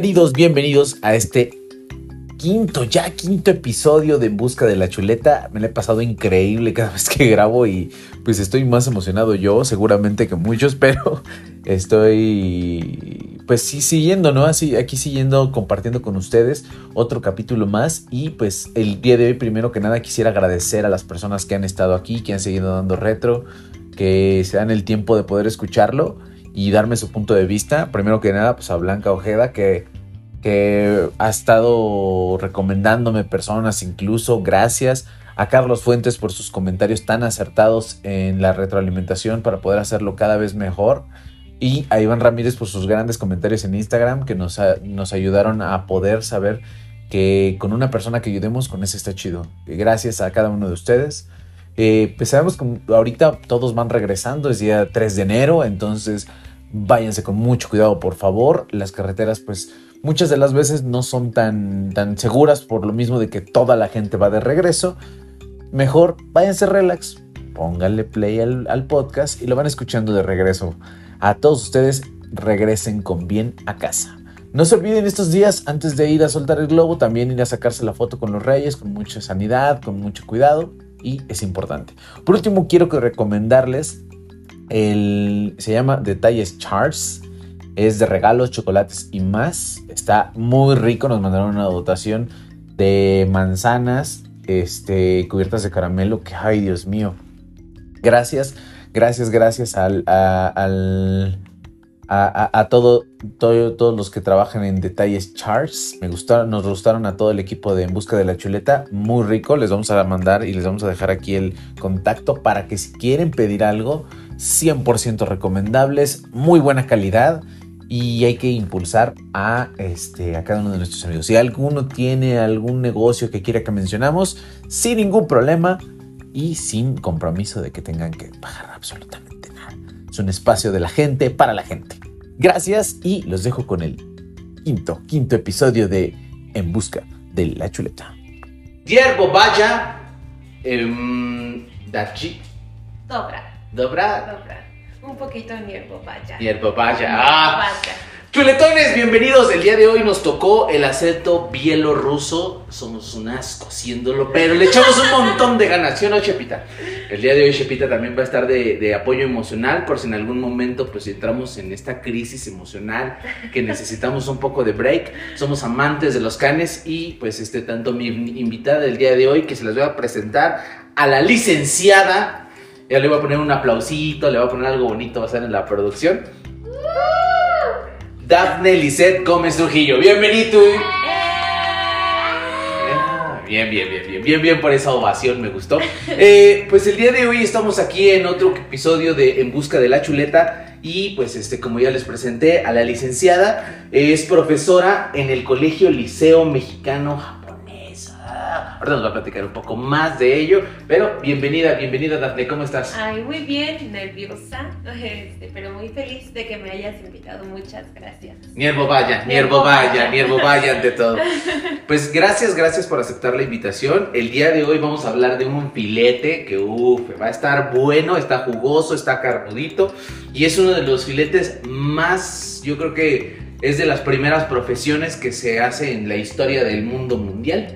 Bienvenidos, bienvenidos a este quinto, ya quinto episodio de En Busca de la Chuleta. Me lo he pasado increíble cada vez que grabo y pues estoy más emocionado yo, seguramente que muchos, pero estoy pues sí siguiendo, ¿no? Así, aquí siguiendo, compartiendo con ustedes otro capítulo más y pues el día de hoy primero que nada quisiera agradecer a las personas que han estado aquí, que han seguido dando retro, que se dan el tiempo de poder escucharlo y darme su punto de vista. Primero que nada, pues a Blanca Ojeda, que, que ha estado recomendándome personas incluso. Gracias a Carlos Fuentes por sus comentarios tan acertados en la retroalimentación para poder hacerlo cada vez mejor. Y a Iván Ramírez por sus grandes comentarios en Instagram que nos, ayudaron a poder saber que con una persona que ayudemos, con ese está chido. Gracias a cada uno de ustedes. Eh, pues sabemos que ahorita todos van regresando, es día 3 de enero, entonces váyanse con mucho cuidado, por favor. Las carreteras, pues muchas de las veces no son tan, tan seguras por lo mismo de que toda la gente va de regreso. Mejor váyanse relax, pónganle play al, al podcast y lo van escuchando de regreso. A todos ustedes regresen con bien a casa. No se olviden estos días, antes de ir a soltar el globo, también ir a sacarse la foto con los reyes, con mucha sanidad, con mucho cuidado, y es importante. Por último, quiero recomendarles el, se llama Detalles Charts. Es de regalos, chocolates y más. Está muy rico. Nos mandaron una dotación de manzanas este, cubiertas de caramelo. Que, ay, Dios mío. Gracias, gracias, gracias al, al a, a, todo, todo, todos los que trabajan en Detalles Charts. Me gustaron, nos gustaron a todo el equipo de En Busca de la Chuleta. Muy rico. Les vamos a mandar y les vamos a dejar aquí el contacto para que si quieren pedir algo, 100% recomendables, muy buena calidad y hay que impulsar a, este, a cada uno de nuestros amigos. Si alguno tiene algún negocio que quiera que mencionamos, sin ningún problema y sin compromiso de que tengan que pagar absolutamente nada. Es un espacio de la gente para la gente. Gracias y los dejo con el quinto, quinto episodio de En Busca de la Chuleta. Dierbo vaya, em, dachi. Dobra. Dobra. Dobra. Un poquito hierbo vaya. Hierbo vaya. Ah. Chuletones, bienvenidos. El día de hoy nos tocó el acento bielorruso. Somos un asco haciéndolo, pero le echamos un montón de ganas, ¿sí o no, Chepita? El día de hoy Chepita también va a estar de, de, apoyo emocional, por si en algún momento pues entramos en esta crisis emocional que necesitamos un poco de break. Somos amantes de los canes y pues este tanto mi invitada del día de hoy que se les voy a presentar a la licenciada ya le voy a poner un aplausito, le voy a poner algo bonito, va a ser en la producción. Daphne Lisette Gómez Trujillo. Bienvenido. Bien, bien, bien, bien, bien, bien por esa ovación, me gustó. Eh, pues el día de hoy estamos aquí en otro episodio de En Busca de la Chuleta y pues este, como ya les presenté, a la licenciada es profesora en el Colegio Liceo Mexicano Ahora nos va a platicar un poco más de ello. Pero bienvenida, bienvenida Dafne, ¿cómo estás? Ay, muy bien, nerviosa, este, pero muy feliz de que me hayas invitado. Muchas gracias. Niervo vaya, Niervo vaya, Niervo vaya ante todo. Pues gracias, gracias por aceptar la invitación. El día de hoy vamos a hablar de un filete que uff, va a estar bueno, está jugoso, está carnudito y es uno de los filetes más, yo creo que es de las primeras profesiones que se hace en la historia del mundo mundial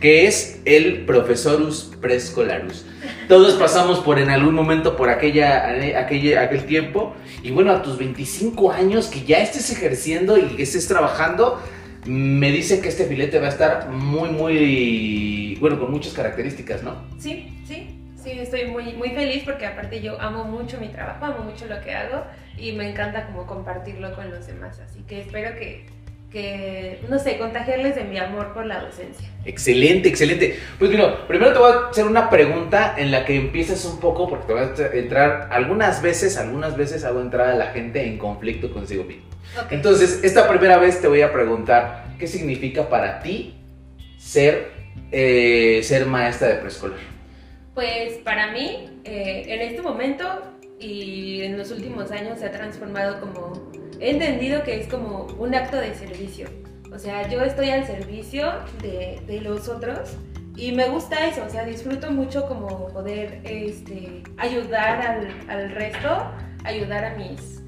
que es el profesorus preescolarus. Todos pasamos por en algún momento por aquella, aquella, aquel tiempo y bueno, a tus 25 años que ya estés ejerciendo y que estés trabajando, me dicen que este filete va a estar muy, muy, bueno, con muchas características, ¿no? Sí, sí. Sí, estoy muy, muy feliz porque aparte yo amo mucho mi trabajo, amo mucho lo que hago y me encanta como compartirlo con los demás. Así que espero que que, no sé, contagiarles de mi amor por la docencia. Excelente, excelente. Pues bueno, primero te voy a hacer una pregunta en la que empieces un poco, porque te voy a entrar, algunas veces, algunas veces hago entrar a la gente en conflicto consigo mismo. Okay. Entonces, esta primera vez te voy a preguntar, ¿qué significa para ti ser, eh, ser maestra de preescolar? Pues para mí, eh, en este momento y en los últimos años se ha transformado como he entendido que es como un acto de servicio. O sea, yo estoy al servicio de, los otros y me gusta eso, o sea, disfruto mucho como poder este, ayudar al, al, resto, ayudar a mis,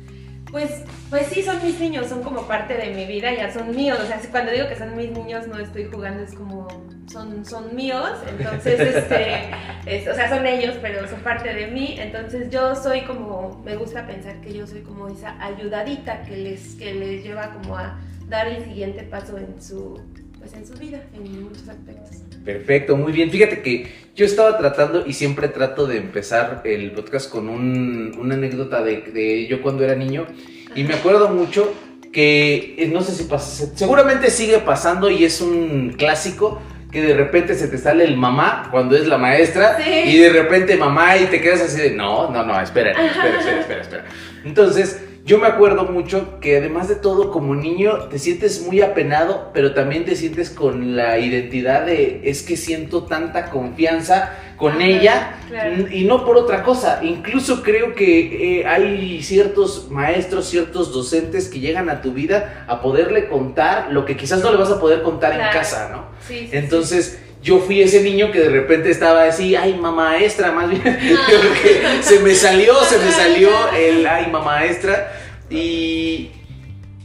Pues, pues sí, son mis niños, son como parte de mi vida, ya son míos. O sea, cuando digo que son mis niños, no estoy jugando, es como son, son míos. Entonces, este, o sea, son ellos, pero son parte de mí. Entonces, yo soy como, me gusta pensar que yo soy como esa ayudadita que les, que les lleva como a dar el siguiente paso en su, pues en su vida, en muchos aspectos. Perfecto, muy bien. Fíjate que yo estaba tratando y siempre trato de empezar el podcast con un, una anécdota de, de, yo cuando era niño y me acuerdo mucho que eh, no sé si pasa, seguramente sigue pasando y es un clásico que de repente se te sale el mamá cuando es la maestra Sí. y de repente mamá y te quedas así de no, no, no, espera, espera, espera, espera, espera. Entonces, yo me acuerdo mucho que además de todo, como niño, te sientes muy apenado, pero también te sientes con la identidad de es que siento tanta confianza con ella claro. y no por otra cosa. Incluso creo que eh, hay ciertos maestros, ciertos docentes que llegan a tu vida a poderle contar lo que quizás no le vas a poder contar en casa, ¿no? Sí, sí, Entonces, yo fui ese niño que de repente estaba así, ay, mamá maestra, más bien, porque se me salió, se me salió el ay, mamá maestra, y,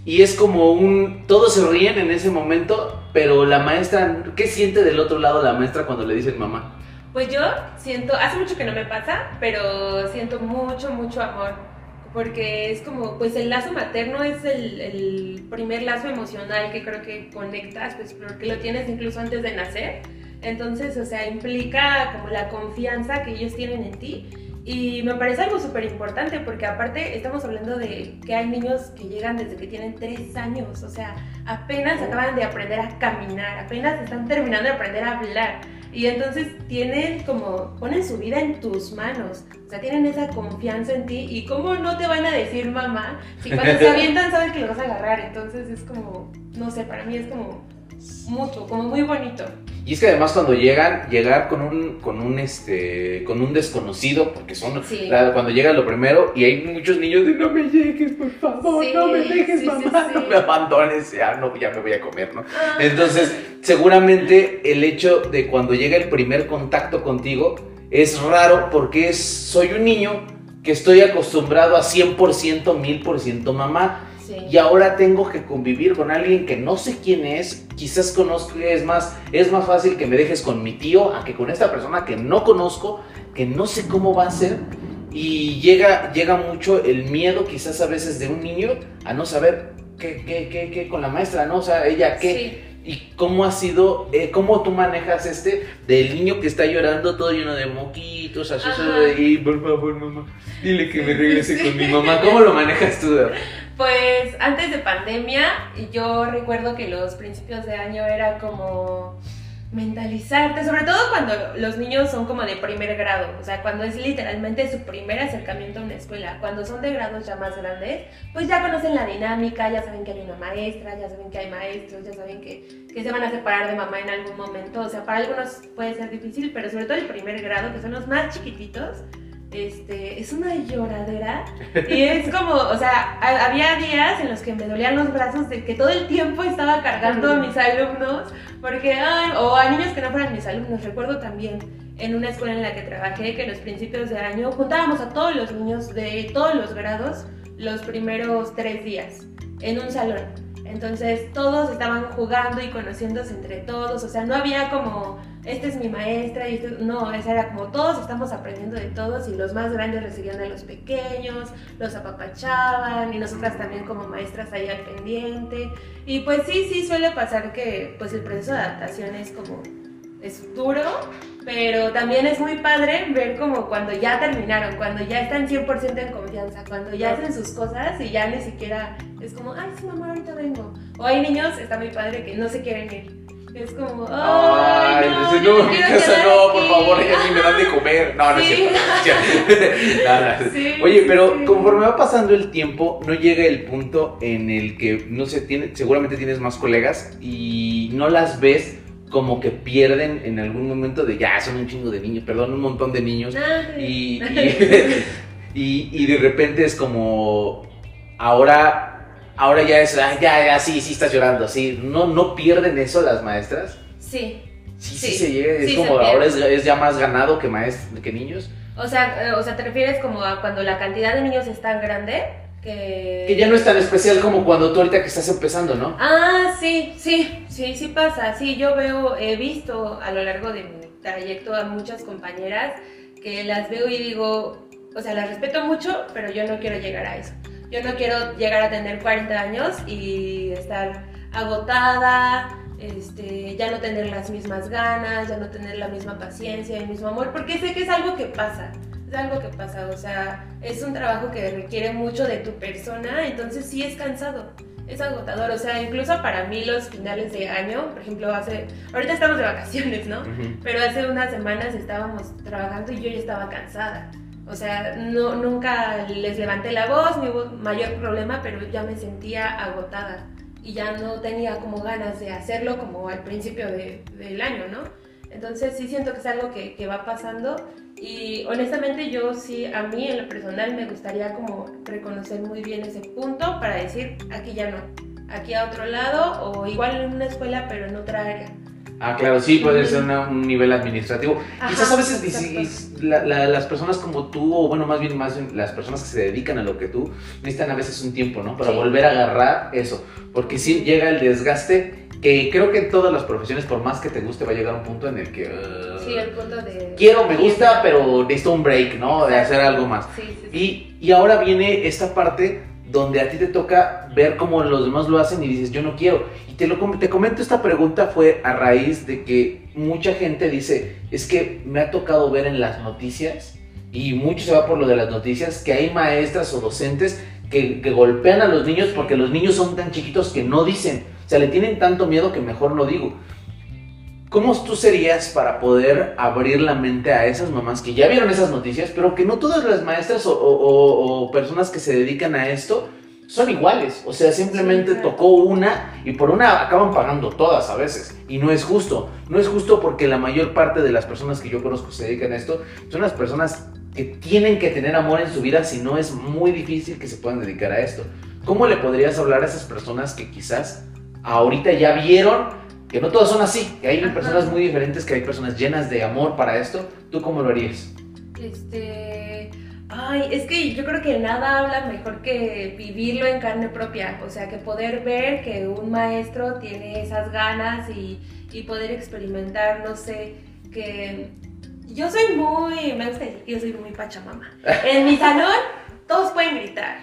y es como un, todos se ríen en ese momento, pero la maestra, ¿qué siente del otro lado la maestra cuando le dicen mamá? Pues yo siento, hace mucho que no me pasa, pero siento mucho, mucho amor. Porque es como, pues el lazo materno es el, el primer lazo emocional que creo que conectas, pues porque lo tienes incluso antes de nacer. Entonces, o sea, implica como la confianza que ellos tienen en ti. Y me parece algo súper importante porque aparte estamos hablando de que hay niños que llegan desde que tienen tres años, o sea, apenas acaban de aprender a caminar, apenas están terminando de aprender a hablar. Y entonces tienen como, ponen su vida en tus manos, o sea, tienen esa confianza en ti. Y cómo no te van a decir mamá si cuando se avientan saben que lo vas a agarrar, entonces es como, no sé, para mí es como mutuo, como muy bonito. Y es que además cuando llegan, llegar con un, con un, este, con un desconocido, porque son, Sí. la- cuando llega lo primero, y hay muchos niños de no me llegues, por favor, Sí, no me dejes, sí, mamá, no me abandones, ya, no, ya me voy a comer, ¿no? Ah. Entonces, seguramente el hecho de cuando llega el primer contacto contigo es raro porque es, soy un niño que estoy acostumbrado a 100%, 1000% mamá. Sí. Y ahora tengo que convivir con alguien que no sé quién es, quizás conozco, es más, es más fácil que me dejes con mi tío a que con esta persona que no conozco, que no sé cómo va a ser. Y llega, llega mucho el miedo quizás a veces de un niño a no saber qué, qué, qué, qué con la maestra, ¿no? O sea, ella qué. Sí. ¿Y cómo ha sido, eh, cómo tú manejas este del niño que está llorando todo lleno de moquitos, así, y por favor, mamá, dile que me regrese sí. con mi mamá? ¿Cómo lo manejas tú? Pues antes de pandemia, yo recuerdo que los principios de año era como mentalizarte, sobre todo cuando los niños son como de primer grado, o sea, cuando es literalmente su primer acercamiento a una escuela, cuando son de grados ya más grandes, pues ya conocen la dinámica, ya saben que hay una maestra, ya saben que hay maestros, ya saben que, que se van a separar de mamá en algún momento, o sea, para algunos puede ser difícil, pero sobre todo el primer grado, que son los más chiquititos, este, es una lloradera y es como, o sea, ha- había días en los que me dolían los brazos de que todo el tiempo estaba cargando a mis alumnos, porque, ay, o a niños que no fueran mis alumnos. Recuerdo también en una escuela en la que trabajé que en los principios de año juntábamos a todos los niños de todos los grados los primeros tres días en un salón. Entonces todos estaban jugando y conociéndose entre todos, o sea, no había como, esta es mi maestra, y este- no, esa era como todos estamos aprendiendo de todos y los más grandes recibían a los pequeños, los apapachaban y nosotras también como maestras ahí al pendiente. Y pues sí, sí suele pasar que pues el proceso de adaptación es como, es duro, pero también es muy padre ver como cuando ya terminaron, cuando ya están 100% en confianza, cuando ya hacen sus cosas y ya ni siquiera es como, ay, sí, mamá, ahorita vengo. O hay niños, está muy padre, que no se quieren ir. Es como, ay, Ay, no, no, mi casa no, por aquí". favor, ya ni me dan de comer. No, no es Sí. cierto. no es cierto. No. Sí, Oye, pero sí. conforme va pasando el tiempo, no llega el punto en el que, no sé, tiene, seguramente tienes más colegas y no las ves como que pierden en algún momento de ya, son un chingo de niños, perdón, un montón de niños. Y, y, y- y de repente es como, ahora, ahora ya es, "Ay, ya, ya, sí, sí estás llorando, sí. ¿No, no pierden eso las maestras? Sí. Sí, sí, Sí, se llega, es sí como ahora es, es ya más ganado que, maest que niños. O sea, eh, o sea, te refieres como a cuando la cantidad de niños es tan grande que... Que ya no es tan especial como cuando tú ahorita que estás empezando, ¿no? Ah, sí, sí, sí, sí pasa. Sí, yo veo, he visto a lo largo de mi trayecto a muchas compañeras que las veo y digo, o sea, las respeto mucho, pero yo no quiero llegar a eso. Yo no quiero llegar a tener 40 años y estar agotada, este, ya no tener las mismas ganas, ya no tener la misma paciencia, el mismo amor, porque sé que es algo que pasa, es algo que pasa, o sea, es un trabajo que requiere mucho de tu persona, entonces sí es cansado, es agotador, o sea, incluso para mí los finales de año, por ejemplo, hace, ahorita estamos de vacaciones, ¿no? Pero hace unas semanas estábamos trabajando y yo ya estaba cansada. O sea, no, nunca les levanté la voz, hubo mayor problema, pero ya me sentía agotada y ya no tenía como ganas de hacerlo como al principio de- del año, ¿no? Entonces sí siento que es algo que, que va pasando y honestamente yo sí, a mí en lo personal me gustaría como reconocer muy bien ese punto para decir, aquí ya no, aquí a otro lado o igual en una escuela pero en otra área. Ah, claro, sí, puede ser una- un nivel administrativo. Ajá, Quizás a veces la- la- las personas como tú, o bueno, más bien, más bien las personas que se dedican a lo que tú, necesitan a veces un tiempo, ¿no? Para Sí. volver a agarrar eso. Porque sí llega el desgaste, que creo que en todas las profesiones, por más que te guste, va a llegar un punto en el que... uh, Sí, el punto de... Quiero, me gusta, pero necesito un break, ¿no? De hacer algo más. Sí, sí, sí. Y, y ahora viene esta parte donde a ti te toca ver cómo los demás lo hacen y dices, yo no quiero. Y te, lo, te comento, esta pregunta fue a raíz de que mucha gente dice, es que me ha tocado ver en las noticias, y mucho se va por lo de las noticias, que hay maestras o docentes que, que golpean a los niños porque los niños son tan chiquitos que no dicen. O sea, le tienen tanto miedo que mejor no digo. ¿Cómo tú serías para poder abrir la mente a esas mamás que ya vieron esas noticias, pero que no todas las maestras o, o- o- personas que se dedican a esto son iguales? O sea, simplemente Sí, claro. tocó una y por una acaban pagando todas a veces. Y no es justo. No es justo porque la mayor parte de las personas que yo conozco que se dedican a esto son las personas que tienen que tener amor en su vida, si no es muy difícil que se puedan dedicar a esto. ¿Cómo le podrías hablar a esas personas que quizás ahorita ya vieron que no todas son así, que hay Ajá. personas muy diferentes, que hay personas llenas de amor para esto? ¿Tú cómo lo harías? Este. Ay, es que yo creo que nada habla mejor que vivirlo en carne propia. O sea, que poder ver que un maestro tiene esas ganas y, y poder experimentar, no sé, que. Yo soy muy. Me gusta decir que yo soy muy pachamama. En mi salón, todos pueden gritar.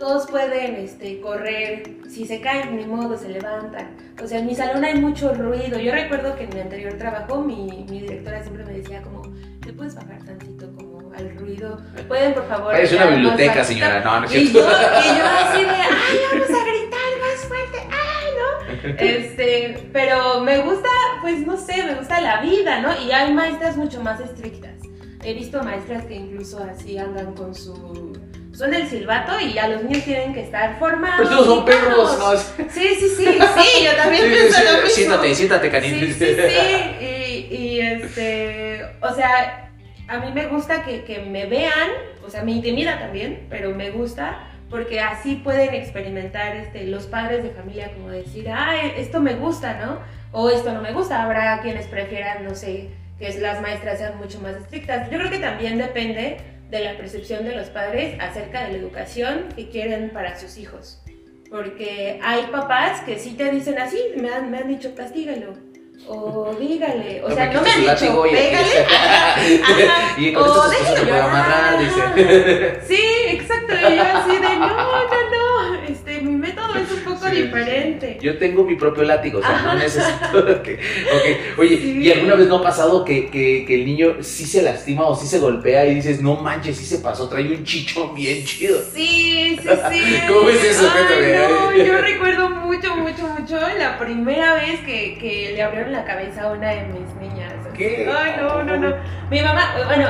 Todos pueden este, correr, si se caen, ni modo, se levantan. O sea, en mi salón hay mucho ruido. Yo recuerdo que en mi anterior trabajo, mi, mi directora siempre me decía como, ¿te puedes bajar tantito como al ruido? ¿Pueden, por favor? Parece una más biblioteca, bajito?" señora. No, no es Y yo, y yo así de, ay, vamos a gritar más fuerte, ay, ¿no? Este, pero me gusta, pues no sé, me gusta la vida, ¿no? Y hay maestras mucho más estrictas. He visto maestras que incluso así andan con su... Suena el silbato y a los niños tienen que estar formados. Todos son perros. ¿no? Sí, sí, sí, sí, yo también pienso lo mismo. Siéntate, siéntate, Sí, cariño. sí, sí. Y, y, este, o sea, a mí me gusta que, que me vean, o sea, me intimida también, pero me gusta porque así pueden experimentar este, los padres de familia, como decir, ah, esto me gusta, ¿no? O esto no me gusta. Habrá quienes prefieran, no sé, que las maestras sean mucho más estrictas. Yo creo que también depende de la percepción de los padres acerca de la educación que quieren para sus hijos. Porque hay papás que sí te dicen así, me han, me han dicho, castígalo. O dígale, o No sea, me no me han dicho, pégale. Y con o esto déjalo amarrar, llorar, dice. Sí, exacto. Y yo así de, no, no, no, este, mi método es un poco Sí, sí, diferente. Yo tengo mi propio látigo, o sea, no necesito que... Oye, Sí. ¿y alguna vez no ha pasado que, que, que el niño sí se lastima o sí se golpea y dices, no manches, sí se pasó, trae un chichón bien chido? Sí, sí, sí. ¿Cómo ves eso? Ay, no, yo recuerdo mucho, mucho, mucho la primera vez que, que le abrieron la cabeza a una de mis niñas. ¿Qué? Ay, no, no, no. Mi mamá, bueno,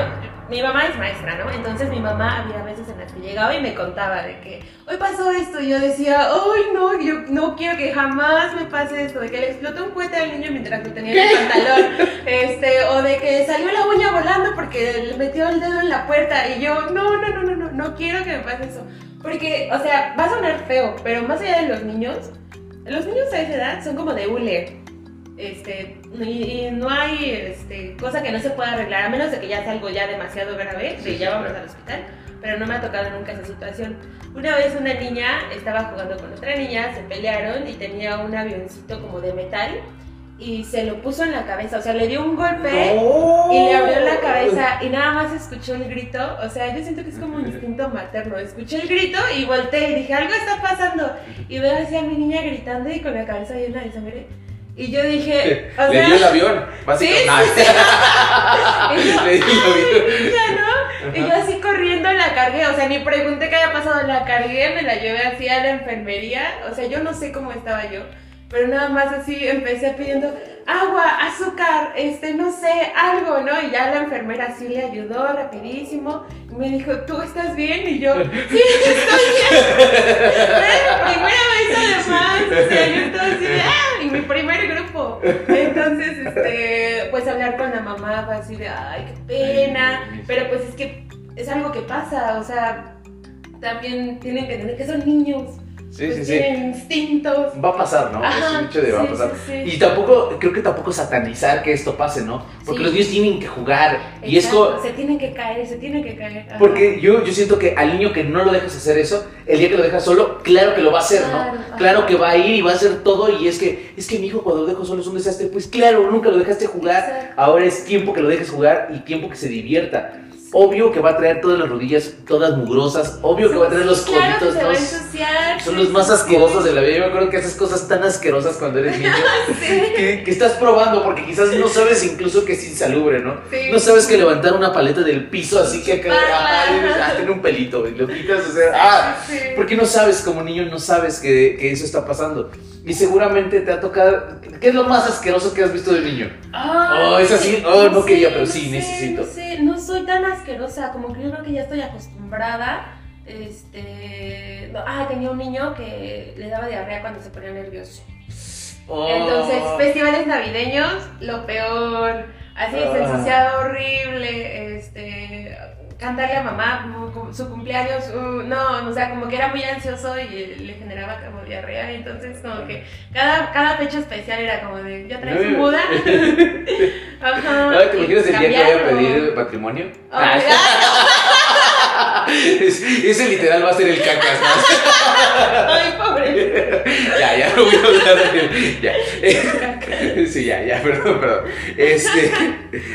mi mamá es maestra, ¿no? Entonces mi mamá había veces en las que llegaba y me contaba de que hoy pasó esto y yo decía, ay, no, yo no quiero que jamás me pase esto, de que le explotó un cohete al niño mientras lo tenía en el pantalón, este, o de que salió la uña volando porque le metió el dedo en la puerta y yo, no, no, no, no, no, no quiero que me pase eso. Porque, o sea, va a sonar feo, pero más allá de los niños, los niños a esa edad son como de hule. Este, y, y no hay este, cosa que no se pueda arreglar, a menos de que ya sea algo ya demasiado grave, de ya vamos al hospital. pero no me ha tocado nunca esa situación. Una vez una niña estaba jugando con otra niña, se pelearon y tenía un avioncito como de metal y se lo puso en la cabeza, o sea, le dio un golpe y le abrió la cabeza y nada más escuchó el grito, o sea, yo siento que es como un instinto materno, escuché el grito y volteé y dije, algo está pasando y veo así a mi niña gritando y con la cabeza llena de sangre. Y yo dije, o le dio el avión, básicamente. Sí, sí, le dio el avión. ¿no? Y yo así corriendo la cargué, o sea, ni pregunté qué había pasado, la cargué, me la llevé así a la enfermería, o sea, yo no sé cómo estaba yo pero nada más así empecé pidiendo agua, azúcar, este, no sé, algo, ¿no? Y ya la enfermera sí le ayudó rapidísimo. Y me dijo, ¿tú estás bien? Y yo, sí, estoy bien. Era primera vez además, o sea, yo estaba así de, ¡ah! Y mi primer grupo. Entonces, este, pues hablar con la mamá fue así de, ay, qué pena. Pero pues es que es algo que pasa, o sea, también tienen que entender que son niños. Sí, pues sí, sí. instintos. Va a pasar, ¿no? Ajá, es un hecho de va a sí, pasar. sí, sí. Y tampoco, creo que tampoco satanizar que esto pase, ¿no? Porque los niños tienen que jugar. Y es Se tienen que caer, se tienen que caer. ajá. Porque yo, yo siento que al niño que no lo dejas hacer eso, el día que lo dejas solo, claro que lo va a hacer, Claro, ¿no? ajá. Claro que va a ir y va a hacer todo. Y es que, es que mi hijo cuando lo dejo solo es un desastre. Pues claro, nunca lo dejaste jugar. Exacto. Ahora es tiempo que lo dejes jugar y tiempo que se divierta. Obvio que va a traer todas las rodillas todas mugrosas. Obvio que va a traer los Claro que coditos ensuciar. Son los más asquerosos de la vida. Yo me acuerdo que haces cosas tan asquerosas cuando eres niño Sí. que, que estás probando porque quizás no sabes incluso que es insalubre, ¿no? Sí. No sabes que levantar una paleta del piso así que acá ah, tiene un pelito y lo quitas, o sea, ah, Sí. porque no sabes como niño no sabes que, que eso está pasando. Y seguramente te ha tocado. ¿Qué es lo más asqueroso que has visto de niño? Oh, es así. Oh, no quería, pero sí, necesito. No sé, no soy tan asquerosa, como que yo creo que ya estoy acostumbrada. Este. no, ah, tenía un niño que le daba diarrea cuando se ponía nervioso. Oh. Entonces, festivales navideños, lo peor. Así, Ah. se ensuciaba horrible. Este. Cantarle a mamá su cumpleaños, uh, no, o sea, como que era muy ansioso y le generaba como diarrea. Entonces, como que cada, cada fecha especial era como de, ¿ya traes un Buda? Ajá. ¿Te imaginas el día que voy a pedir matrimonio? Es- ese literal va a ser el cacas, ¿no? Ay, pobre. ya, ya, no voy a hablar de ya. Eh, Sí, ya, ya, perdón, perdón. Este,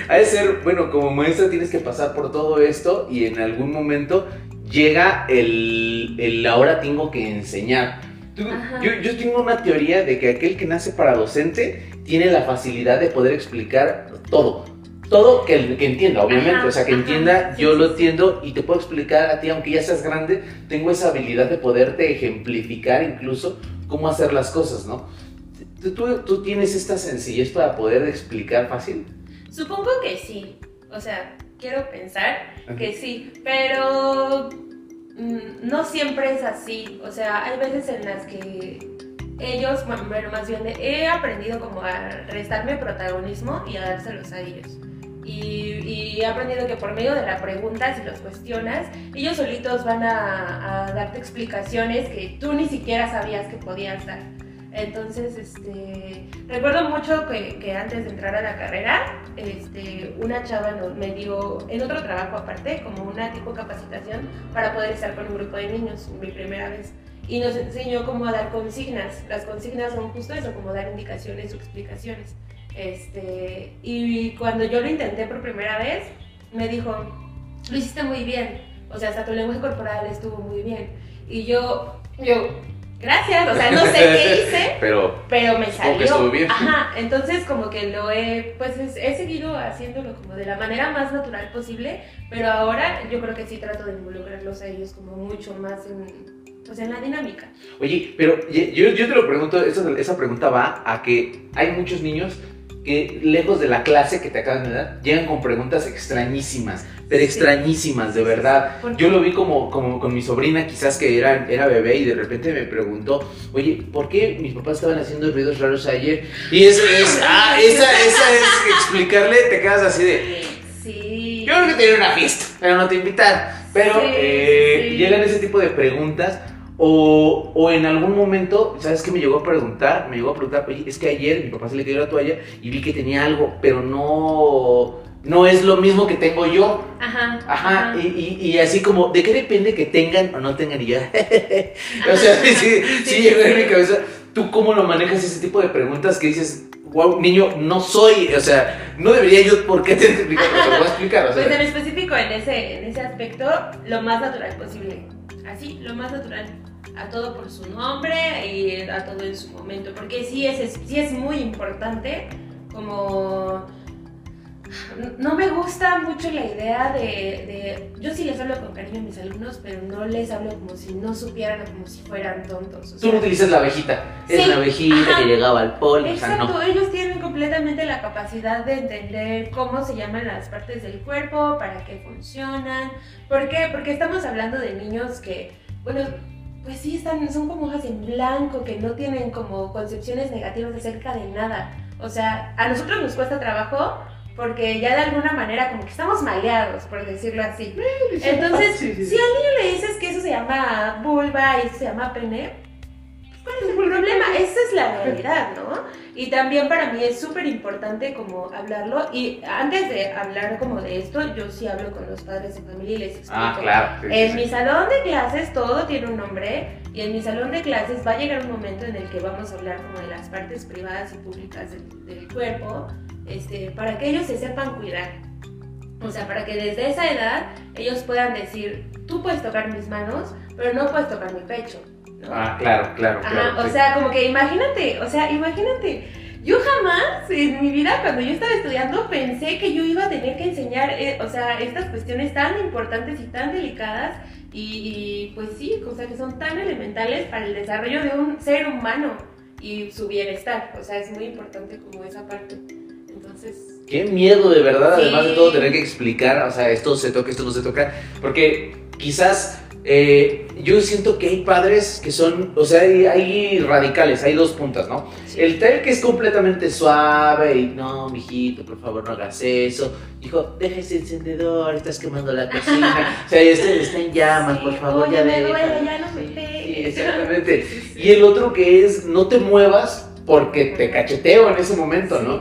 ha de ser, bueno, como maestra tienes que pasar por todo esto y en algún momento llega el, el ahora tengo que enseñar. Tú- yo, yo tengo una teoría de que aquel que nace para docente tiene la facilidad de poder explicar todo. Todo que, que entienda, obviamente. Ajá, o sea, que ajá, entienda, sí, yo sí, lo entiendo y te puedo explicar a ti, aunque ya seas grande, tengo esa habilidad de poderte ejemplificar incluso cómo hacer las cosas, ¿no? ¿Tú, tú, tú tienes esta sencillez para poder explicar fácil? Supongo que sí. O sea, quiero pensar que sí, pero mm, no siempre es así. O sea, hay veces en las que ellos, bueno, más bien he aprendido como a restarme protagonismo y a dárselos a ellos. Y, y he aprendido que por medio de la pregunta, si los cuestionas, ellos solitos van a, a darte explicaciones que tú ni siquiera sabías que podías dar. Entonces, este, recuerdo mucho que, que antes de entrar a la carrera, este, una chava nos, me dio, en otro trabajo aparte, como una tipo capacitación para poder estar con un grupo de niños, mi primera vez. Y nos enseñó cómo dar consignas. Las consignas son justo eso, como dar indicaciones o explicaciones. Este, y cuando yo lo intenté por primera vez, me dijo, lo hiciste muy bien. O sea, hasta tu lenguaje corporal estuvo muy bien. Y yo, yo, gracias, o sea, no sé qué hice, Pero pero me salió. que estuvo bien. Ajá, entonces como que lo he, pues es- he seguido haciéndolo como de la manera más natural posible, pero ahora yo creo que sí trato de involucrarlos a ellos como mucho más en, pues en la dinámica. Oye, pero yo, yo te lo pregunto, esa, esa pregunta va a que hay muchos niños que lejos de la clase que te acaban de dar, llegan con preguntas extrañísimas, pero Sí. extrañísimas, de verdad. ¿Por Yo lo vi como, como con mi sobrina, quizás que era, era bebé y de repente me preguntó, oye, ¿por qué mis papás estaban haciendo ruidos raros ayer? Y eso es, ah, esa, esa es explicarle, te quedas así de, Sí. yo creo que tenía una fiesta, pero no te invitaron. Pero Sí, eh, llegan ese tipo de preguntas. O, o en algún momento, ¿sabes qué me llegó a preguntar? Me llegó a preguntar, oye, es que ayer mi papá se le cayó la toalla y vi que tenía algo, pero no, no es lo mismo que tengo yo. Ajá. Ajá, y, y, y así como, ¿de qué depende que tengan o no tengan? Y yo, o sea, sí, sí, sí llegó en mi cabeza. ¿Tú cómo lo manejas ese tipo de preguntas que dices, wow, niño, no soy, o sea, no debería yo, ¿por qué te explicar? Te lo voy a explicar, o sea. Pues en específico en ese, en ese aspecto, lo más natural posible. Así, lo más natural. A todo por su nombre y a todo en su momento. Porque sí es, es- sí es muy importante como... No me gusta mucho la idea de, de- Yo sí les hablo con cariño a mis alumnos, pero no les hablo como si no supieran o como si fueran tontos. o Tú no sea, utilizas la abejita. Es Sí, la abejita ajá. que llegaba al o sea, Exacto, no. ellos tienen completamente la capacidad de entender cómo se llaman las partes del cuerpo, para qué funcionan. ¿Por qué? Porque estamos hablando de niños que, bueno, pues sí, están, son como hojas en blanco, que no tienen como concepciones negativas acerca de nada. O sea, a nosotros nos cuesta trabajo porque ya de alguna manera como que estamos maleados, por decirlo así. Entonces, Sí, sí, sí. si al niño le dices que eso se llama vulva y eso se llama pene, ¿cuál es el problema? Esa es la realidad, ¿no? Y también para mí es súper importante como hablarlo. Y antes de hablar como de esto, yo sí hablo con los padres de familia y les explico. Ah, claro. sí, En sí. mi salón de clases todo tiene un nombre y en mi salón de clases va a llegar un momento en el que vamos a hablar como de las partes privadas y públicas del, del cuerpo, este, para que ellos se sepan cuidar. O sea, para que desde esa edad ellos puedan decir, tú puedes tocar mis manos, pero no puedes tocar mi pecho. ¿No? Ah, claro, claro, Ajá, claro. o sí. sea, como que imagínate, o sea, imagínate. Yo jamás en mi vida, cuando yo estaba estudiando, pensé que yo iba a tener que enseñar, eh, o sea, estas cuestiones tan importantes y tan delicadas y, y, pues sí, o sea, que son tan elementales para el desarrollo de un ser humano y su bienestar. O sea, es muy importante como esa parte. Entonces, Qué miedo, de verdad, Sí. además de todo, tener que explicar, o sea, esto se toca, esto no se toca, porque quizás eh, yo siento que hay padres que son, o sea, hay, hay radicales, hay dos puntas, ¿no? sí. El tal que es completamente suave y no, mijito, por favor, no hagas eso. Hijo, deja ese encendedor, estás quemando la cocina. o sea, este está en llamas, Sí, por favor, ya me deja. duele, ya no me Sí, exactamente. Y el otro que es no te muevas porque te cacheteo en ese momento, ¿no?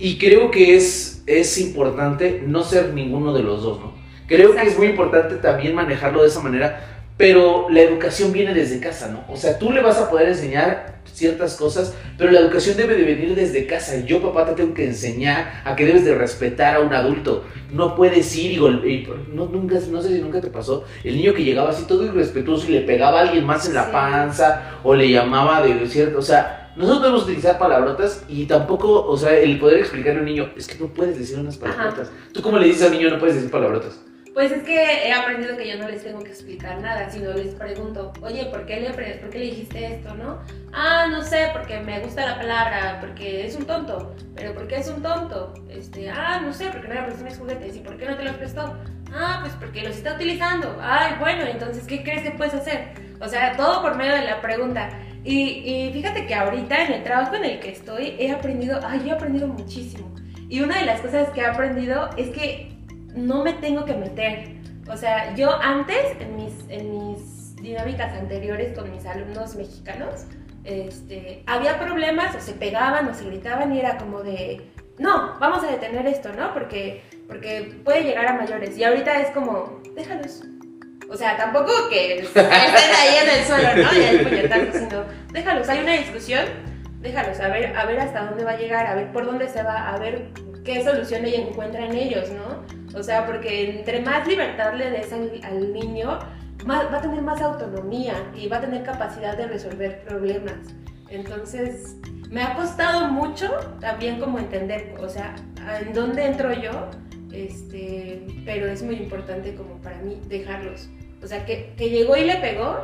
Y creo que es, es importante no ser ninguno de los dos, ¿no? Creo que es Exacto. muy importante también manejarlo de esa manera, pero la educación viene desde casa, ¿no? O sea, tú le vas a poder enseñar ciertas cosas, pero la educación debe de venir desde casa. Yo, papá, te tengo que enseñar a que debes de respetar a un adulto. No puedes ir y, y- no, nunca, no sé si nunca te pasó, el niño que llegaba así todo irrespetuoso y le pegaba a alguien más en la Sí. panza o le llamaba de cierto, o sea, nosotros debemos utilizar palabrotas y tampoco, o sea, el poder explicarle a un niño, es que no puedes decir unas palabrotas. ¿Tú cómo le dices al niño no puedes decir palabrotas? Pues es que he aprendido que yo no les tengo que explicar nada, sino les pregunto, oye, ¿por qué le, por qué le dijiste esto, no? Ah, no sé, porque me gusta la palabra, porque es un tonto. ¿Pero por qué es un tonto? Este, ah, no sé, porque no me prestó mis juguetes. ¿Y por qué no te los prestó? Ah, pues porque los está utilizando. Ay, bueno, entonces, ¿qué crees que puedes hacer? O sea, todo por medio de la pregunta. Y, y fíjate que ahorita en el trabajo en el que estoy he aprendido, ay, yo he aprendido muchísimo. Y una de las cosas que he aprendido es que no me tengo que meter. O sea, yo antes, en mis, en mis dinámicas anteriores con mis alumnos mexicanos, este, había problemas o se pegaban o se gritaban y era como de, no, vamos a detener esto, ¿no? Porque, porque puede llegar a mayores. Y ahorita es como, déjalos. O sea, tampoco que estén ahí en el suelo, ¿no? Y el puñetazo, sino, déjalos. Hay una discusión, déjalos, a ver, a ver hasta dónde va a llegar, a ver por dónde se va, a ver qué solución ella encuentra en ellos, ¿no? O sea, porque entre más libertad le des al, al niño, más- va a tener más autonomía y va a tener capacidad de resolver problemas. Entonces, me ha costado mucho también como entender, o sea, en dónde entro yo, este, pero es muy importante como para mí dejarlos. O sea, que, que llegó y le pegó,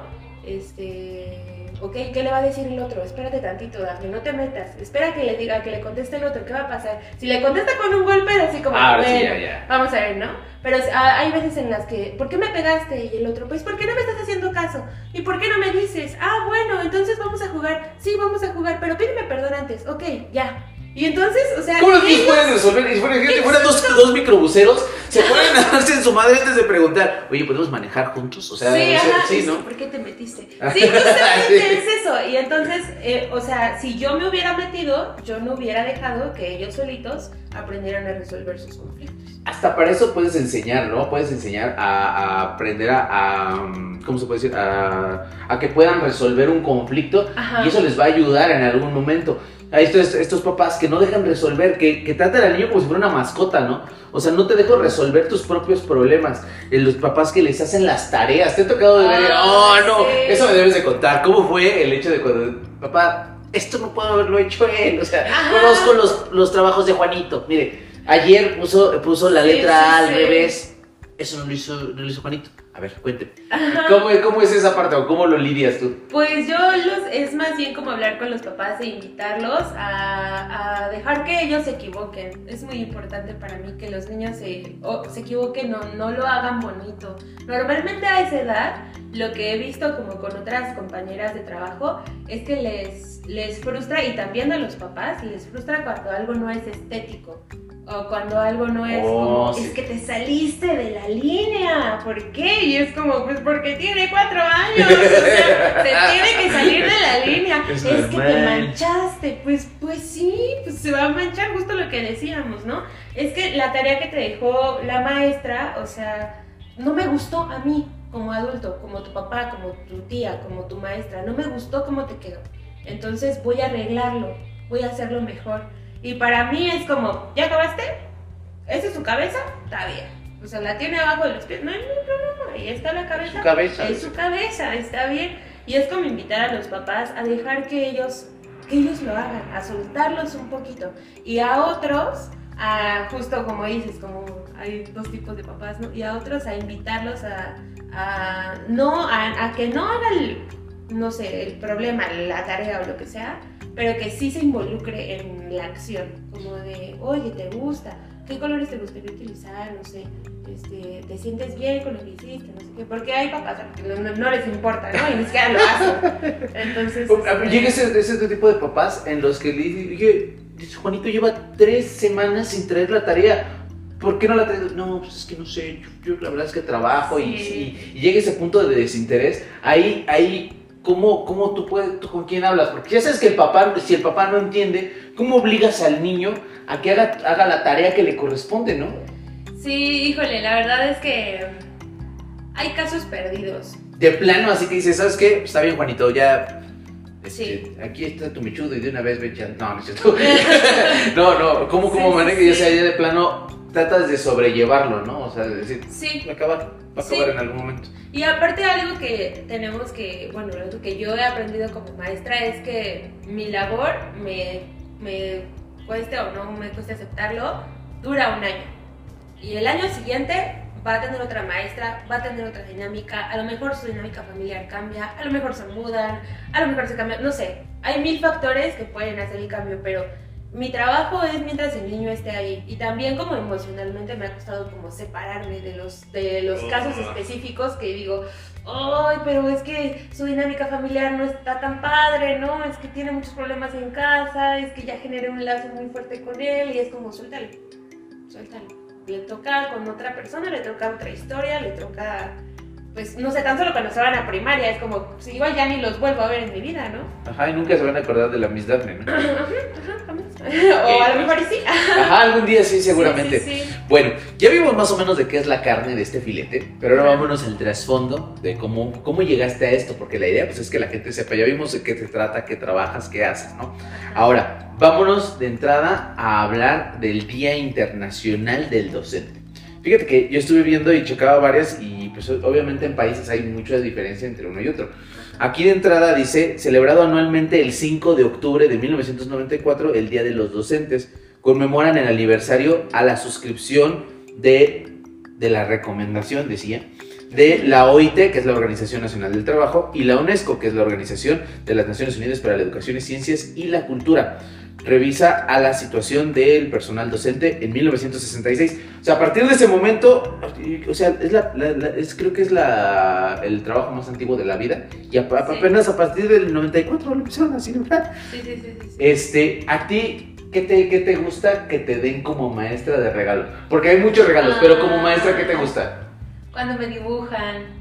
este, ok, ¿qué le va a decir el otro? Espérate tantito, Dafne, no te metas. Espera que le diga, que le conteste el otro, ¿qué va a pasar? Si le contesta con un golpe, así como, Ahora sí, bueno, ya, ya. vamos a ver, ¿no? Pero ah, hay veces en las que, ¿por qué me pegaste? Y el otro, pues, ¿por qué no me estás haciendo caso? ¿Y por qué no me dices? Ah, bueno, entonces vamos a jugar. Sí, vamos a jugar, pero pídeme perdón antes. Ok, ya. Y entonces, o sea. ¿Cómo los niños ellos- pueden resolver? Y si fueran, si fueran dos, dos microbuseros, se ponen a darse en su madre antes de preguntar, oye, ¿podemos manejar juntos? O sea, sí, ajá, sí, ¿no? ¿por qué te metiste? Ah, Sí, justamente sí. es eso. Y entonces, eh, o sea, si yo me hubiera metido, yo no hubiera dejado que ellos solitos aprendieran a resolver sus conflictos. Hasta para eso puedes enseñar, ¿no? Puedes enseñar a, a aprender a, a, ¿cómo se puede decir? A, a que puedan resolver un conflicto Ajá. y eso les va a ayudar en algún momento. A estos, estos papás que no dejan resolver, que, que tratan al niño como si fuera una mascota, ¿no? O sea, no te dejo resolver tus propios problemas. Eh, Los papás que les hacen las tareas. Te ha tocado de ver, Ah, oh, no, sí. eso me debes de contar. ¿Cómo fue el hecho de cuando, papá, esto no puedo haberlo hecho él? O sea, Ajá. conozco los, los trabajos de Juanito. Mire, ayer puso, puso la letra sí, A al revés. Eso no lo hizo, no lo hizo Juanito. A ver, cuénteme. ¿Cómo, ¿Cómo es esa parte o cómo lo lidias tú? Pues yo los, es más bien como hablar con los papás e invitarlos a, a dejar que ellos se equivoquen. Es muy importante para mí que los niños se, se equivoquen o no lo hagan bonito. Normalmente a esa edad, lo que he visto como con otras compañeras de trabajo es que les, les frustra, y también a los papás, les frustra cuando algo no es estético. O cuando algo no es Oh, como, sí. es que te saliste de la línea, ¿por qué? Y es como, pues porque tiene cuatro años, o sea, se tiene que salir de la línea. Es Es, que te manchaste, pues, pues sí, pues se va a manchar justo lo que decíamos, ¿no? Es que la tarea que te dejó la maestra, o sea, no me gustó a mí como adulto, como tu papá, como tu tía, como tu maestra, no me gustó cómo te quedó. Entonces voy a arreglarlo, voy a hacerlo mejor. Y para mí es como, ¿ya acabaste? ¿Esa es su cabeza? Está bien. O sea, la tiene abajo de los pies. No hay ningún problema. Ahí está la cabeza. Su cabeza. Es su cabeza, está bien. Y es como invitar a los papás a dejar que ellos, que ellos lo hagan, a soltarlos un poquito. Y a otros, a justo como dices, como hay dos tipos de papás, ¿no? Y a otros a invitarlos a, a no, a, a que no hagan, el, no sé, el problema, la tarea o lo que sea, pero que sí se involucre en la acción, como de, oye, ¿te gusta? ¿Qué colores te gustaría utilizar? No sé, este, ¿te sientes bien con lo que hiciste? No sé qué, porque hay papás a los que no, no- les importa, ¿no? Y ni siquiera lo hacen. Entonces... este, Llega ese, ese tipo de papás en los que le dije, dice, Juanito lleva tres semanas sin traer la tarea. ¿Por qué no la traes? No, pues es que no sé, yo, yo la verdad es que trabajo y, Sí. y- y llega ese punto de desinterés. Ahí, ahí, ¿cómo, cómo tú puedes, tú con quién hablas? Porque ya sabes que el papá, si el papá no entiende, ¿cómo obligas al niño a que haga, haga la tarea que le corresponde, no? Sí, híjole, la verdad es que hay casos perdidos. De plano, así que dices, ¿sabes qué? Está bien, Juanito, ya. este, Sí. Aquí está tu michudo y de una vez ve ya- No, no es cierto. no, no, ¿cómo, cómo Sí, maneja? sí, Y, o sea, ya de plano tratas de sobrellevarlo, ¿no? O sea, de decir, Sí, va a acabar, va a Sí. acabar en algún momento. Y aparte algo que tenemos que, bueno, algo que yo he aprendido como maestra es que mi labor, me, me cueste o no me cueste aceptarlo, dura un año. Y el año siguiente va a tener otra maestra, va a tener otra dinámica, a lo mejor su dinámica familiar cambia, a lo mejor se mudan, a lo mejor se cambia, no sé. Hay mil factores que pueden hacer el cambio, pero mi trabajo es mientras el niño esté ahí. Y también como emocionalmente me ha costado como separarme de los, de los casos específicos que digo, ay, pero es que su dinámica familiar no está tan padre, ¿no? Es que tiene muchos problemas en casa, es que ya generé un lazo muy fuerte con él y es como, suéltalo, suéltalo. Le toca con otra persona, le toca otra historia, le toca, pues, no sé, tan solo cuando se van a primaria, es como, pues, igual ya ni los vuelvo a ver en mi vida, ¿no? Ajá, y nunca se van a acordar de la Miss Daphne, ¿no? Ajá, jamás. o a lo mejor sí. Ajá, algún día sí, seguramente. Sí, sí, sí. Bueno, ya vimos más o menos de qué es la carne de este filete, pero ahora vámonos al trasfondo de cómo, cómo llegaste a esto, porque la idea pues, es que la gente sepa, ya vimos de qué te trata, qué trabajas, qué haces, ¿no? Ahora, vámonos de entrada a hablar del Día Internacional del Docente. Fíjate que yo estuve viendo y checaba varias y pues obviamente en países hay mucha diferencia entre uno y otro. Aquí de entrada dice, celebrado anualmente el 5 de octubre de 1994, el Día de los Docentes, conmemoran el aniversario a la suscripción de, de la recomendación, decía, de la OIT, que es la Organización Nacional del Trabajo, y la UNESCO, que es la Organización de las Naciones Unidas para la Educación y Ciencias y la Cultura. Revisa a la situación del personal docente en 1966. O sea, a partir de ese momento, o sea, es la, la- la- es, creo que es la, el trabajo más antiguo de la vida. Y a- Sí. apenas a partir del 94 lo empezaron a celebrar. Sí, sí, sí, sí. Este, a ti, ¿qué te, ¿qué te gusta que te den como maestra de regalo? Porque hay muchos regalos, pero como maestra, ¿qué te gusta? Cuando me dibujan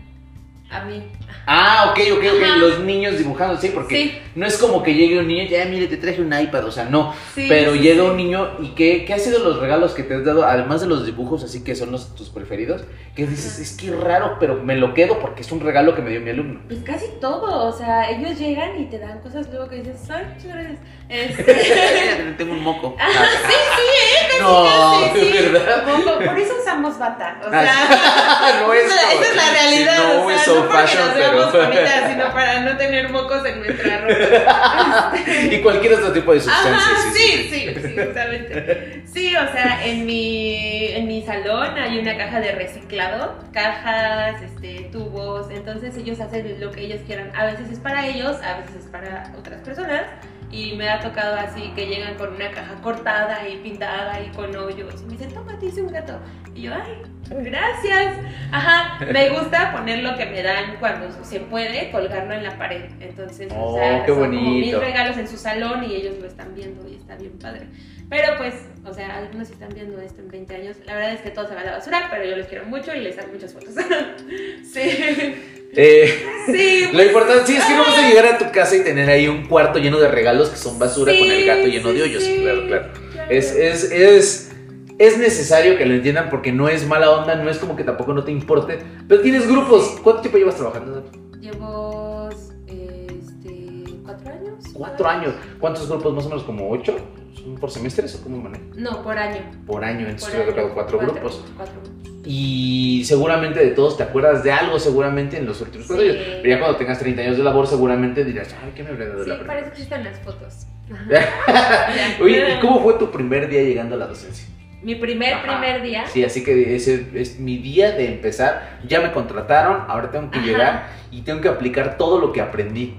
a mí. Ah, ok, ok, ok. Ajá. Los niños dibujando, sí, porque Sí. no es como que llegue un niño, ya mire, te traje un iPad, o sea, no. Sí, Pero sí, llega un niño y ¿qué, ¿qué ha sido los regalos que te has dado? Además de los dibujos, así que son los, tus preferidos, que dices, es que raro, pero me lo quedo porque es un regalo que me dio mi alumno. Pues casi todo, o sea, ellos llegan y te dan cosas luego que dices, ay, muchas gracias. Este, Tengo un moco. Ajá, sí, sí, eh, casi, No, casi, sí. ¿de verdad? Por eso usamos bata, o sea, Ah, no es esa, es la realidad, no o sea, es so no porque fashion, nos veamos pero- bonitas, sino para no tener mocos en nuestra ropa. y cualquier otro tipo de sustancia. Ajá, sí, sí, sí, sí, justamente. Sí, o sea, en mi, en mi salón hay una caja de reciclado, cajas, este, tubos, entonces ellos hacen lo que ellos quieran. A veces es para ellos, a veces es para otras personas. Y me ha tocado así que llegan con una caja cortada y pintada y con hoyos. Y me dicen, toma, te hice un gato. Y yo, ay, gracias. Ajá, me gusta poner lo que me dan cuando se puede, colgarlo en la pared. Entonces, Oh, o sea, qué son como mis bonito. regalos en su salón y ellos lo están viendo y está bien padre. Pero pues, o sea, algunos están viendo esto en 20 años. La verdad es que todo se va a la basura, pero yo les quiero mucho y les hago muchas fotos. sí. Eh, Sí. lo importante, sí, es que no vas a llegar a tu casa y tener ahí un cuarto lleno de regalos que son basura Sí, con el gato lleno sí, de hoyos. claro. claro. Es, es, es, es necesario que lo entiendan porque no es mala onda, no es como que tampoco no te importe. Pero tienes grupos. ¿Cuánto tiempo llevas trabajando? Llevo este, cuatro años. Cuatro años. ¿Cuántos grupos? Más o menos como ocho. ¿Son por semestres o cómo manejas? No, por año. Por año, entonces Por ha año. tocado cuatro grupos. Cuatro. Y seguramente de todos te acuerdas de algo, seguramente en los últimos cuatro Sí. años. Pero ya cuando tengas 30 años de labor, seguramente dirás, ay, ¿qué me habré dado Sí, la para primera? eso existen las fotos. Oye, ¿y cómo fue tu primer día llegando a la docencia? Mi primer, Ajá. primer día. Sí, así que ese es mi día de empezar. Ya me contrataron, ahora tengo que Ajá. llegar y tengo que aplicar todo lo que aprendí.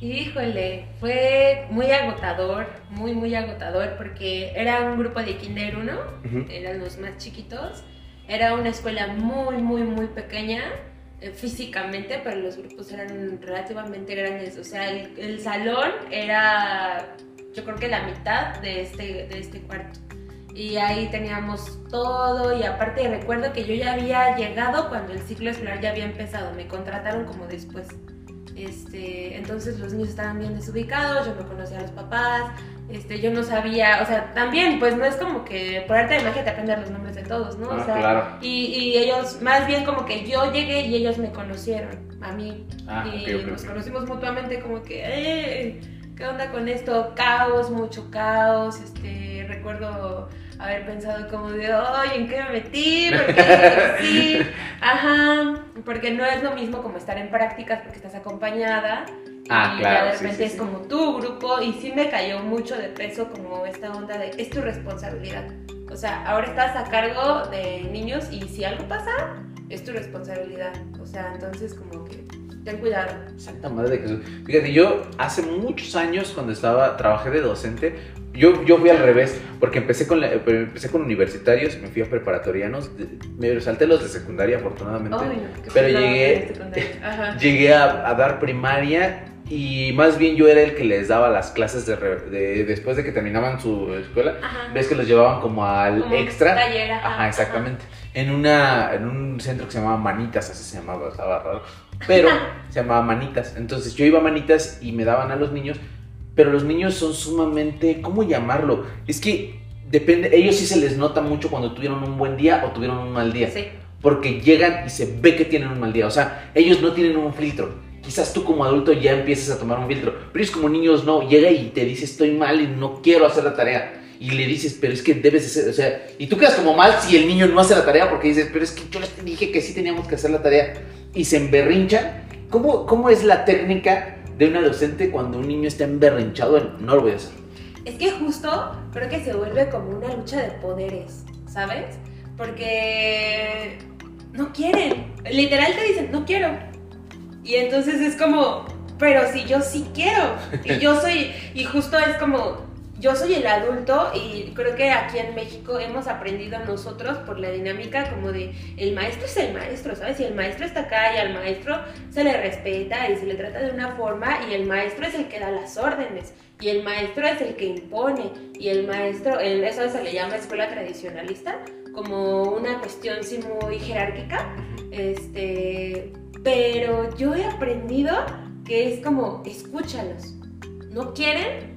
Híjole, fue muy agotador, muy, muy agotador, porque era un grupo de Kinder 1, Ujú. eran los más chiquitos. Era una escuela muy, muy, muy pequeña eh, físicamente, pero los grupos eran relativamente grandes. O sea, el, el salón era, yo creo que la mitad de este, de este cuarto. Y ahí teníamos todo y aparte recuerdo que yo ya había llegado cuando el ciclo escolar ya había empezado, me contrataron como después. Este, entonces los niños estaban bien desubicados, yo no conocía a los papás, este, yo no sabía, o sea, también, pues no es como que por arte de magia te aprendes los nombres de todos, ¿no? O Ah, sea, claro. y, y ellos, más bien como que yo llegué y ellos me conocieron, a mí, Ah, y nos conocimos mutuamente como que, "Eh, ¿qué onda con esto? Caos, mucho caos, este, recuerdo haber pensado como de, ay, ¿en qué me metí? Porque sí, ajá, porque no es lo mismo como estar en prácticas porque estás acompañada. Ah, y claro, ya de sí, repente sí, es sí. como tu grupo y sí me cayó mucho de peso como esta onda de es tu responsabilidad. O sea, ahora estás a cargo de niños y si algo pasa, es tu responsabilidad. O sea, entonces como que ten cuidado. Santa Madre de Jesús. Fíjate, yo hace muchos años cuando estaba, trabajé de docente, yo, yo fui al revés, porque empecé con, la- empecé con universitarios, me fui a preparatorianos, me salté los de secundaria afortunadamente. Ay, Pero llegué-. Llegué a, a dar primaria y más bien yo era el que les daba las clases de, re- de- después de que terminaban su escuela. Ajá. Ves que los llevaban como al Como extra. taller, ajá, Ajá, exactamente. En, una, en un centro que se llamaba Manitas, así se llamaba, estaba raro. Pero se llamaba Manitas. Entonces yo iba a Manitas y me daban a los niños. Pero los niños son sumamente, ¿cómo llamarlo? Es que depende, ellos sí se les nota mucho cuando tuvieron un buen día o tuvieron un mal día. Sí. Porque llegan y se ve que tienen un mal día. O sea, ellos no tienen un filtro. Quizás tú como adulto ya empieces a tomar un filtro. Pero ellos como niños no. Llega y te dice estoy mal y no quiero hacer la tarea. Y le dices, pero es que debes de hacer, o sea, y tú quedas como mal si el niño no hace la tarea porque dices, pero es que yo les dije que sí teníamos que hacer la tarea y se emberrinchan. ¿Cómo, cómo es la técnica de una docente cuando un niño está emberrinchado? en, No lo voy a hacer. Es que justo creo que se vuelve como una lucha de poderes, ¿sabes? Porque no quieren. Literal te dicen, no quiero. Y entonces es como, pero si yo sí quiero. Y yo soy, y justo es como, yo soy el adulto y creo que aquí en México hemos aprendido nosotros por la dinámica como de el maestro es el maestro, ¿sabes? Y el maestro está acá y al maestro se le respeta y se le trata de una forma y el maestro es el que da las órdenes y el maestro es el que impone y el maestro, eso se le llama escuela tradicionalista, como una cuestión sí muy jerárquica, este, pero yo he aprendido que es como escúchalos, no quieren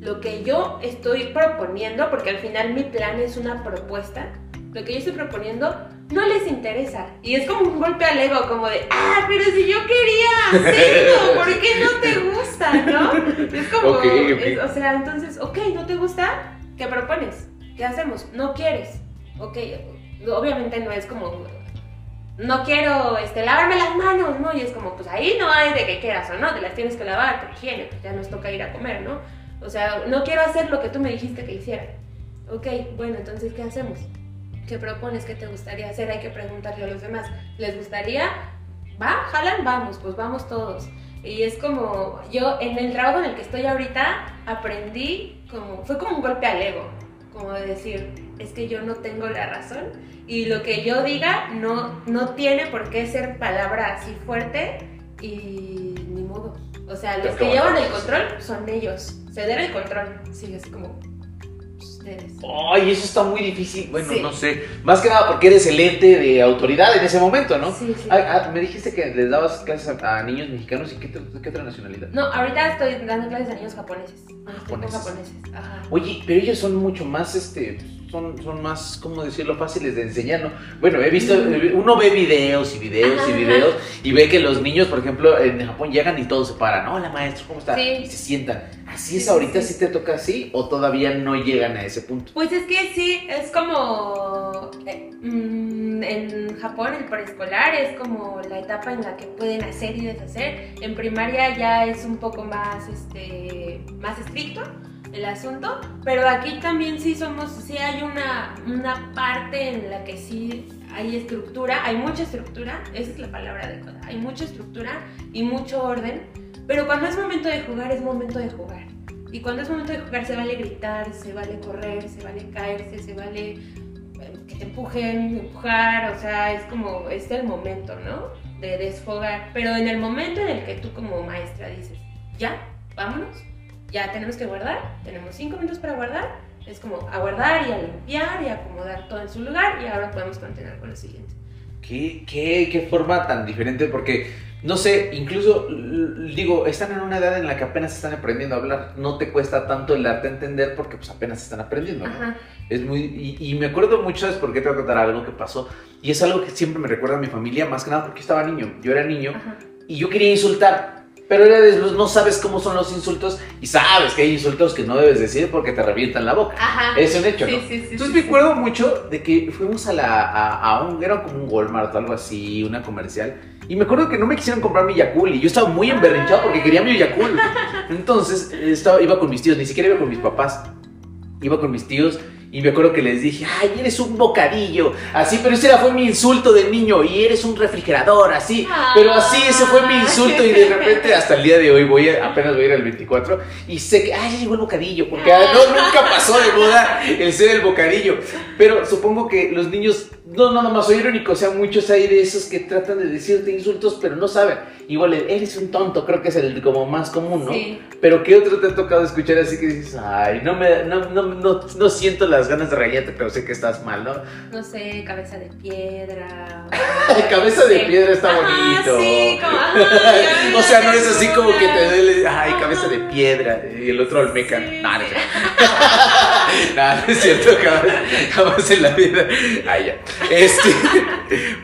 lo que yo estoy proponiendo, porque al final mi plan es una propuesta, lo que yo estoy proponiendo no les interesa. Y es como un golpe al ego, como de, ah, pero si yo quería hacerlo, ¿por qué no te gusta? ¿No? Es como, o sea, entonces, ok, ¿no te gusta? ¿Qué propones? ¿Qué hacemos? No quieres. Ok, obviamente no es como, no quiero este, lavarme las manos, ¿no? Y es como, pues ahí no hay de que quieras o no, te las tienes que lavar, por higiene, pues ya nos toca ir a comer, ¿no? O sea, no quiero hacer lo que tú me dijiste que hiciera. Ok, bueno, entonces, ¿qué hacemos? ¿Qué propones? ¿Qué te gustaría hacer? Hay que preguntarle a los demás. ¿Les gustaría? ¿Va? ¿Jalan? Vamos, pues vamos todos. Y es como, yo en el trabajo en el que estoy ahorita aprendí como, fue como un golpe al ego, como de decir, es que yo no tengo la razón y lo que yo diga no, no tiene por qué ser palabra así fuerte y ni modo. O sea, los que llevan el control son ellos ceder el control. Sí, es como ustedes. Ay, eso está muy difícil. Bueno, no sé. Más que nada porque eres el ente de autoridad en ese momento, ¿no? Sí, sí. Ah, me dijiste que les dabas clases a, niños mexicanos y qué, qué, otra nacionalidad. No, ahorita estoy dando clases a niños japoneses. Japoneses. japoneses. Ajá. Oye, pero ellos son mucho más, este, son, son más, ¿cómo decirlo?, fáciles de enseñar, ¿no? Bueno, he visto, uno ve videos y videos y videos y ve que los niños, por ejemplo, en Japón llegan y todos se paran. Hola, maestro, ¿cómo está? Y se sientan. ¿Así es ahorita? ¿Sí te toca así o todavía no llegan a ese punto? Pues es que sí, es como... Eh, mm, en Japón el preescolar es como la etapa en la que pueden hacer y deshacer. En primaria ya es un poco más, este, más estricto el asunto, pero aquí también sí somos, sí hay una, una parte en la que sí hay estructura, hay mucha estructura, esa es la palabra adecuada, hay mucha estructura y mucho orden, pero cuando es momento de jugar es momento de jugar. Y cuando es momento de jugar se vale gritar, se vale correr, se vale caerse, se vale eh, que te empujen, empujar, o sea, es como, es el momento, ¿no? De desfogar. Pero en el momento en el que tú como maestra dices, ya, vámonos, ya tenemos que guardar, tenemos cinco minutos para guardar, es como a guardar y a limpiar y a acomodar todo en su lugar y ahora podemos continuar con lo siguiente. ¿Qué, qué, qué forma tan diferente? Porque, no sé, incluso, digo, están en una edad en la que apenas están aprendiendo a hablar. No te cuesta tanto el darte a entender porque pues apenas están aprendiendo, ¿no? Es muy... Y, me acuerdo mucho, ¿sabes por qué te voy a contar algo que pasó? Y es algo que siempre me recuerda a mi familia, más que nada porque estaba niño. Yo era niño y yo quería insultar pero eres, no sabes cómo son los insultos y sabes que hay insultos que no debes decir porque te revientan la boca. Ajá. Es un hecho, ¿no? Entonces me acuerdo mucho de que fuimos a la a, un era como un Walmart o algo así, una comercial. Y me acuerdo que no me quisieron comprar mi Yakul y yo estaba muy emberrinchado porque quería mi Yakul. Entonces estaba, iba con mis tíos, ni siquiera iba con mis papás. Iba con mis tíos y me acuerdo que les dije, ay, eres un bocadillo. Así, pero ese fue mi insulto de niño. Y eres un refrigerador, así. Pero así, ese fue mi insulto. Y de repente, hasta el día de hoy, voy apenas voy a ir al 24. Y sé que, ay, ya llegó el bocadillo. Porque ah, no, nunca pasó de moda el ser el bocadillo. Pero supongo que los niños, no, no, más soy irónico. O sea, muchos hay de esos que tratan de decirte insultos, pero no saben. Igual, eres un tonto, creo que es el como más común, ¿no? Sí. Pero ¿qué otro te ha tocado escuchar así que dices, ay, no, me, no, no, no, no siento las ganas de reírte, pero sé que estás mal, ¿no? No sé, cabeza de piedra. cabeza de piedra está bonito. Sí, como, o sea, no es así como que te duele, ay, cabeza de piedra, y el otro almeca. Sí. No, no, no, es cierto, jamás, en la vida. Ay, ya. Este,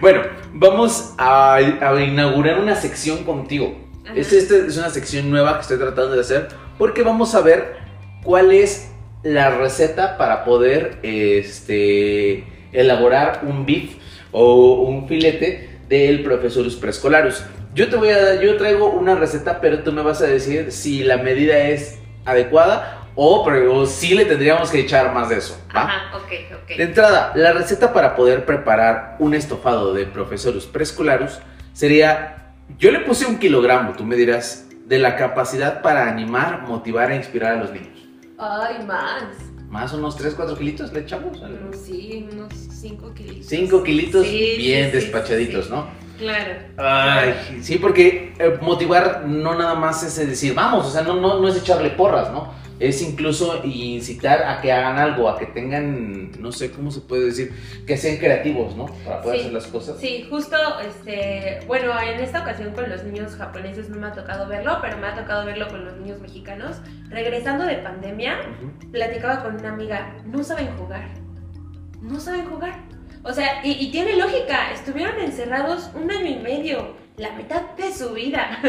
bueno, vamos a, a inaugurar una sección contigo. Esta es una sección nueva que estoy tratando de hacer porque vamos a ver cuál es la receta para poder este, elaborar un beef o un filete del Profesorus preescolarus. Yo te voy a yo traigo una receta, pero tú me vas a decir si la medida es adecuada o, pero, si le tendríamos que echar más de eso. Ajá, ok, ok. De entrada, la receta para poder preparar un estofado de Profesorus preescolarus sería, yo le puse un kilogramo, tú me dirás, de la capacidad para animar, motivar e inspirar a los niños. Ay, más. Más unos 3, 4 kilitos le echamos. Mm, Sí, unos 5 kilitos. 5 kilitos Sí, bien sí, sí, despachaditos, sí. ¿no? Claro. Ay, sí, porque eh, motivar no nada más es decir, vamos, o sea, no, no, no es echarle porras, ¿no? Es incluso incitar a que hagan algo, a que tengan, no sé cómo se puede decir, que sean creativos, ¿no? Para poder Sí. hacer las cosas. Sí, justo, este, bueno, en esta ocasión con los niños japoneses no me ha tocado verlo, pero me ha tocado verlo con los niños mexicanos. Regresando de pandemia, platicaba con una amiga, no saben jugar, no saben jugar. O sea, y, y tiene lógica, estuvieron encerrados un año y medio, la mitad de su vida.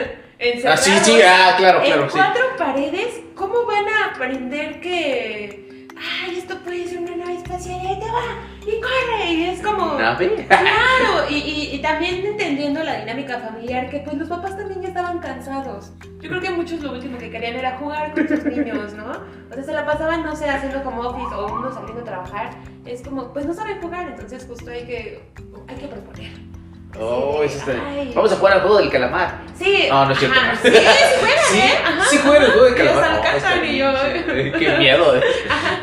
Ah, sí, sí, ah, claro, claro, en sí. cuatro paredes, ¿cómo van a aprender que, ay, esto puede ser una nave espacial y ahí te va, y corre? Y es como... ¿Nave? Claro, y, y- y también entendiendo la dinámica familiar, que pues los papás también ya estaban cansados. Yo creo que muchos lo último que querían era jugar con sus niños, ¿no? O sea, se la pasaban, no sé, haciendo como office o uno saliendo a trabajar. Es como, pues no saben jugar, entonces justo hay que, hay que proponer. Oh. Vamos a jugar al juego del calamar. Sí. No, no es cierto. ajá, Sí, sí juegan, Sí, ¿eh? Ajá. sí juegan el juego de Los calamar. Y yo- sí. Qué miedo. eh.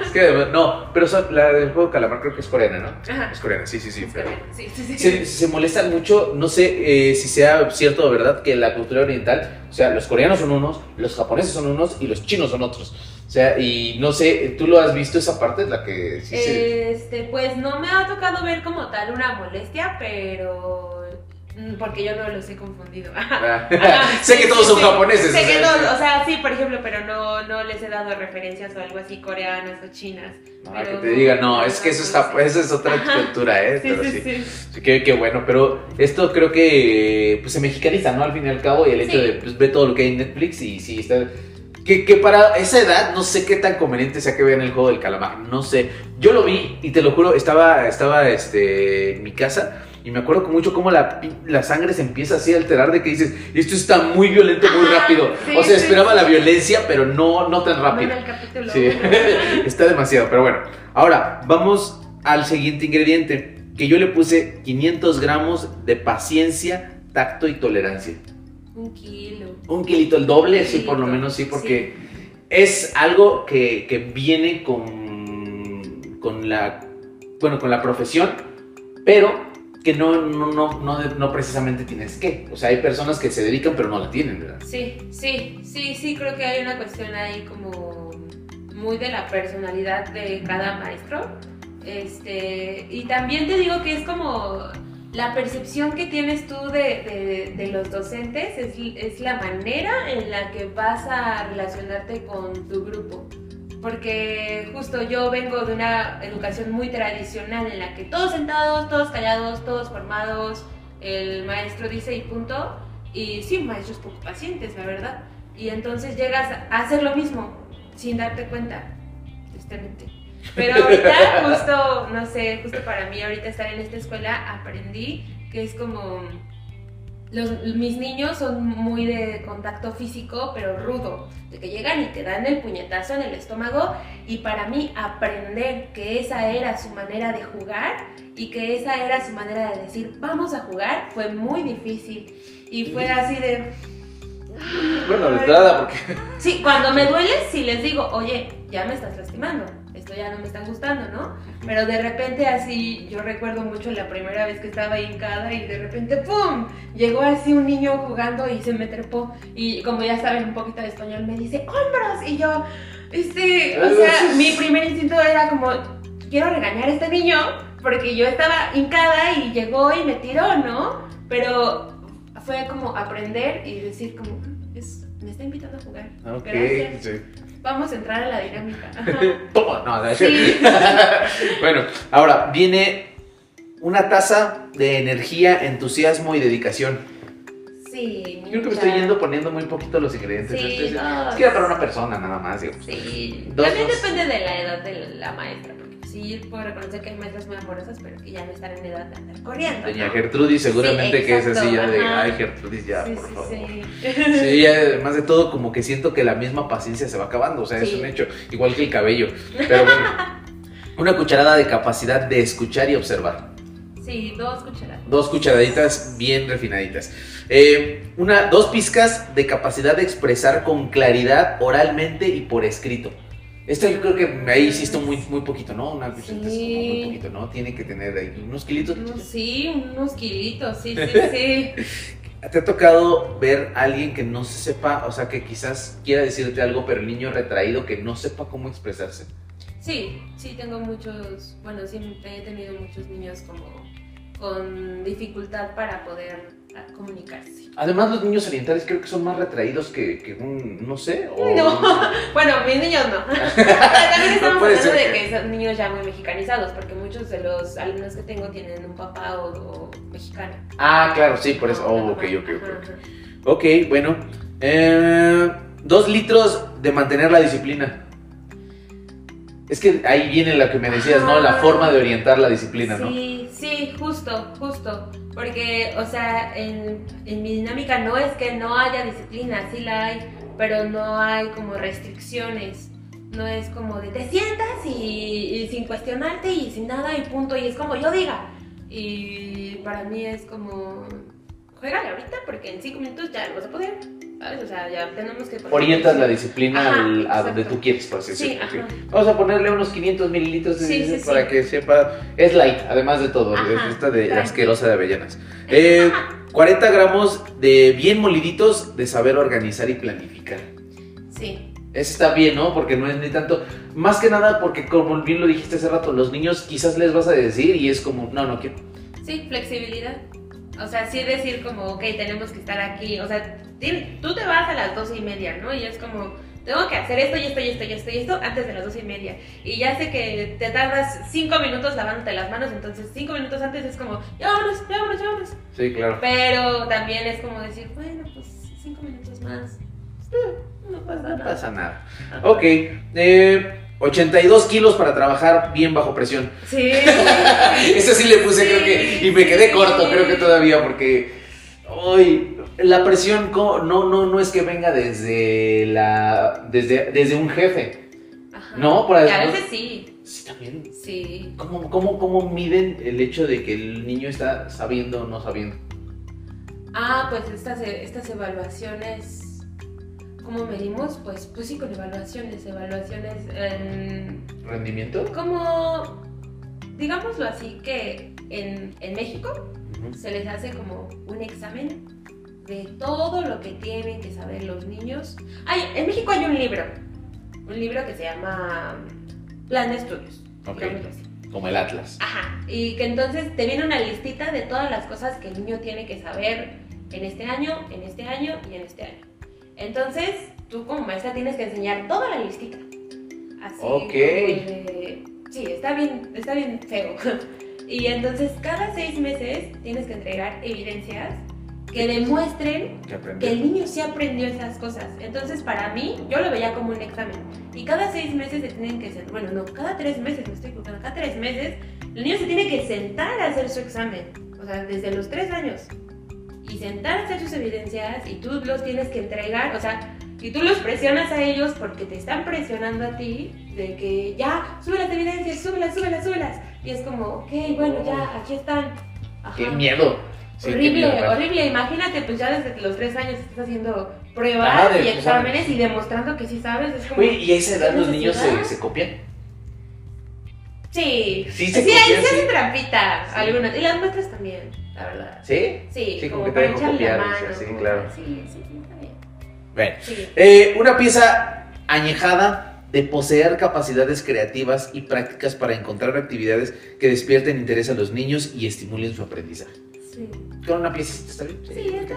Es que, no, pero son- la del juego de calamar creo que es coreana, ¿no? Ajá. Es coreana, sí, sí, sí. pero- Sí, sí, sí. se, se molestan mucho, no sé eh, si sea cierto o verdad que la cultura oriental, o sea, los coreanos son unos, los japoneses son unos y los chinos son otros. O sea, y no sé, ¿tú lo has visto esa parte? La que sí. Este, pues no me ha tocado ver como tal una molestia, pero porque yo no los he confundido. Ah, sé que todos sí, son japoneses. Sé o que todos, o sea, sí, por ejemplo, pero no, no les he dado referencias o algo así coreanas o chinas. no, pero- que te diga, no, es que eso es, jap- eso es otra Ajá. cultura, ¿eh? Sí, Pero sí, sí. sí. Qué, qué bueno, pero esto creo que pues, se mexicaniza, ¿no? Al fin y al cabo, y el hecho de pues, ver todo lo que hay en Netflix y sí, está... Que, que para esa edad no sé qué tan conveniente sea que vean el juego del calamar, no sé. Yo lo vi y te lo juro, estaba, estaba este, en mi casa y me acuerdo con mucho cómo la, la sangre se empieza así a alterar de que dices, esto está muy violento, muy rápido. sí, o sea, sí, esperaba sí. la violencia, pero no, no tan rápido. Bueno, el está demasiado, pero bueno. Ahora, vamos al siguiente ingrediente, que yo le puse 500 gramos de paciencia, tacto y tolerancia. Un kilo. Un kilito, el doble, Un sí, por lo kilito, menos sí, porque es algo que, que viene con, con la, bueno, con la profesión, pero que no, no, no, no, precisamente tienes que. O sea, hay personas que se dedican, pero no la tienen, ¿verdad? Sí, sí, sí, sí, creo que hay una cuestión ahí como muy de la personalidad de cada maestro. Este, y también te digo que es como la percepción que tienes tú de, de- de los docentes, es, es la manera en la que vas a relacionarte con tu grupo. Porque justo yo vengo de una educación muy tradicional en la que todos sentados, todos callados, todos formados, el maestro dice y punto. Y sí, maestros poco pacientes, la verdad. Y entonces llegas a hacer lo mismo sin darte cuenta, tristemente. Pero ahorita, justo, no sé, justo para mí, ahorita estar en esta escuela, aprendí que es como. Los, mis niños son muy de contacto físico, pero rudo, de que llegan y te dan el puñetazo en el estómago. Y para mí, aprender que esa era su manera de jugar y que esa era su manera de decir, vamos a jugar, fue muy difícil. Y fue así de. Bueno, de entrada, porque... Sí, cuando me duele, sí les digo, oye, ya me estás lastimando, esto ya no me está gustando, ¿no? Pero de repente así, yo recuerdo mucho la primera vez que estaba hincada y de repente, ¡pum! Llegó así un niño jugando y se me trepó. Y como ya saben un poquito de español, me dice, ¡hombros! Y yo, este, o sea, mi primer instinto era como, quiero regañar a este niño porque yo estaba hincada y llegó y me tiró, ¿no? Pero fue como aprender y decir como, "Mm, es, me está invitando a jugar. Ok, Gracias. sí. Vamos a entrar a la dinámica. Toma, no, no, Sí. bueno, ahora viene una taza de energía, entusiasmo y dedicación. Sí, Creo que me estoy yendo poniendo muy poquito los ingredientes. Sí, Este es- no. es que era para una persona nada más, digo. Sí, Dos, también dos. depende de la edad de la maestra, sí puedo reconocer que hay maestras muy amorosas, pero que ya no están en edad de andar corriendo. Doña ¿no? Gertrudis seguramente Sí, que es así ya de, ay Gertrudis ya, sí, por sí, favor. sí. Además de todo, como que siento que la misma paciencia se va acabando, o sea, es un hecho, igual que el cabello. Pero bueno, una cucharada de capacidad de escuchar y observar. Sí, dos cucharadas. Dos cucharaditas bien refinaditas. Eh, una, dos pizcas de capacidad de expresar con claridad oralmente y por escrito. Esta yo creo que ahí sí está muy, muy poquito, ¿no? Una Sí. es como muy poquito, ¿no? Tiene que tener ahí unos kilitos. Sí, unos kilitos, sí, sí, sí. ¿Te ha tocado ver a alguien que no se sepa, o sea, que quizás quiera decirte algo, pero el niño retraído que no sepa cómo expresarse? Sí, sí, tengo muchos, bueno, siempre he tenido muchos niños como con dificultad para poder ah, comunicarse. Además, los niños orientales creo que son más retraídos que, que un, no sé, o... No, bueno, mis niños no. También estamos hablando de que- que son niños ya muy mexicanizados, porque muchos de los alumnos que tengo tienen un papá o, o mexicano. Ah, claro, sí, por eso. Ajá, Oh, ok, ok, ok. ok. ajá. Ok, bueno. Eh, dos litros de mantener la disciplina. Es que ahí viene lo que me decías, ¿no? La Ah. forma de orientar la disciplina, ¿no? Sí, sí, justo, justo. Porque, o sea, en, en mi dinámica no es que no haya disciplina, sí la hay, pero no hay como restricciones. No es como de te sientas y, sin cuestionarte y sin nada y punto. Y es como yo diga. Y para mí es como, juégale ahorita porque en cinco minutos ya no vas a poder. ¿Sabes? O sea, ya tenemos que... Orientas la disciplina Ajá, al- a donde tú quieres, por así Sí, decirlo. ok. Vamos a ponerle unos 500 mililitros de Sí, sí, para sí. que sepa. Es light, además de todo. Ajá, es esta de tranqui. asquerosa de avellanas. Eh, 40 gramos de bien moliditos de saber organizar y planificar. Sí, Ese está bien, ¿no? Porque no es ni tanto. Más que nada porque, como bien lo dijiste hace rato, los niños quizás les vas a decir y es como, no, no quiero. Sí, flexibilidad. O sea, sí decir como, ok, tenemos que estar aquí. O sea, tú te vas a las doce y media, ¿no? Y es como, tengo que hacer esto y esto y esto y esto y esto antes de las doce y media. Y ya sé que te tardas cinco minutos lavándote las manos, entonces cinco minutos antes es como, ya vámonos, ya vámonos, ya vámonos. Sí, claro. Pero también es como decir, bueno, pues cinco minutos más. No pasa No nada. pasa nada. Ok. eh, 82 kilos para trabajar bien bajo presión. Sí. Ese sí le puse, Sí, creo que. Y me quedé sí. corto, creo que todavía, porque. Hoy. La presión no, no, no es que venga desde la. desde, desde un jefe. Ajá. No, por Y eso- a veces sí. Sí, también. Sí. ¿Cómo, cómo, ¿Cómo miden el hecho de que el niño está sabiendo o no sabiendo? Ah, pues estas, estas evaluaciones, ¿cómo medimos? Pues, pues sí, con evaluaciones, evaluaciones, en- ¿Rendimiento? como, digámoslo así, que en, en México se les hace como un examen de todo lo que tienen que saber los niños. Hay, en México hay un libro, un libro que se llama Plan de Estudios, Ok. digámoslo así. Como el Atlas. Ajá, y que entonces te viene una listita de todas las cosas que el niño tiene que saber en este año, en este año y en este año. Entonces, tú como maestra tienes que enseñar toda la listita. Así. Ok. de- sí, está bien, está bien feo. Y entonces cada seis meses tienes que entregar evidencias que demuestren Que que el niño sí aprendió esas cosas. Entonces, para mí, yo lo veía como un examen. Y cada seis meses se tienen que sentar, bueno, no, cada tres meses, me estoy equivocando, cada tres meses, el niño se tiene que sentar a hacer su examen. O sea, desde los tres años. Y sentar a hacer sus evidencias y tú los tienes que entregar, o sea, y tú los presionas a ellos porque te están presionando a ti de que ya, sube las evidencias, súbelas, súbelas, súbelas. Y es como, ok, bueno, ya, aquí están. Ajá. ¡Qué miedo! Sí, qué horrible, horrible. Imagínate, pues ya desde los tres años estás haciendo pruebas y exámenes. y demostrando que sí sabes. Es como, Oye, ¿y a esa edad ¿qué los niños se copian? Sí, Sí, sí, se sí, ahí se sí. hacen trampita Sí. algunas. Y las muestras también, la verdad. ¿Sí? Sí, Sí, como como, que para echarle la mano. sí, como- claro. Sí, sí, está bien. Bueno. Eh, una pieza añejada de poseer capacidades creativas y prácticas para encontrar actividades que despierten interés a los niños y estimulen su aprendizaje. Sí. Con una piecita está bien. Sí, está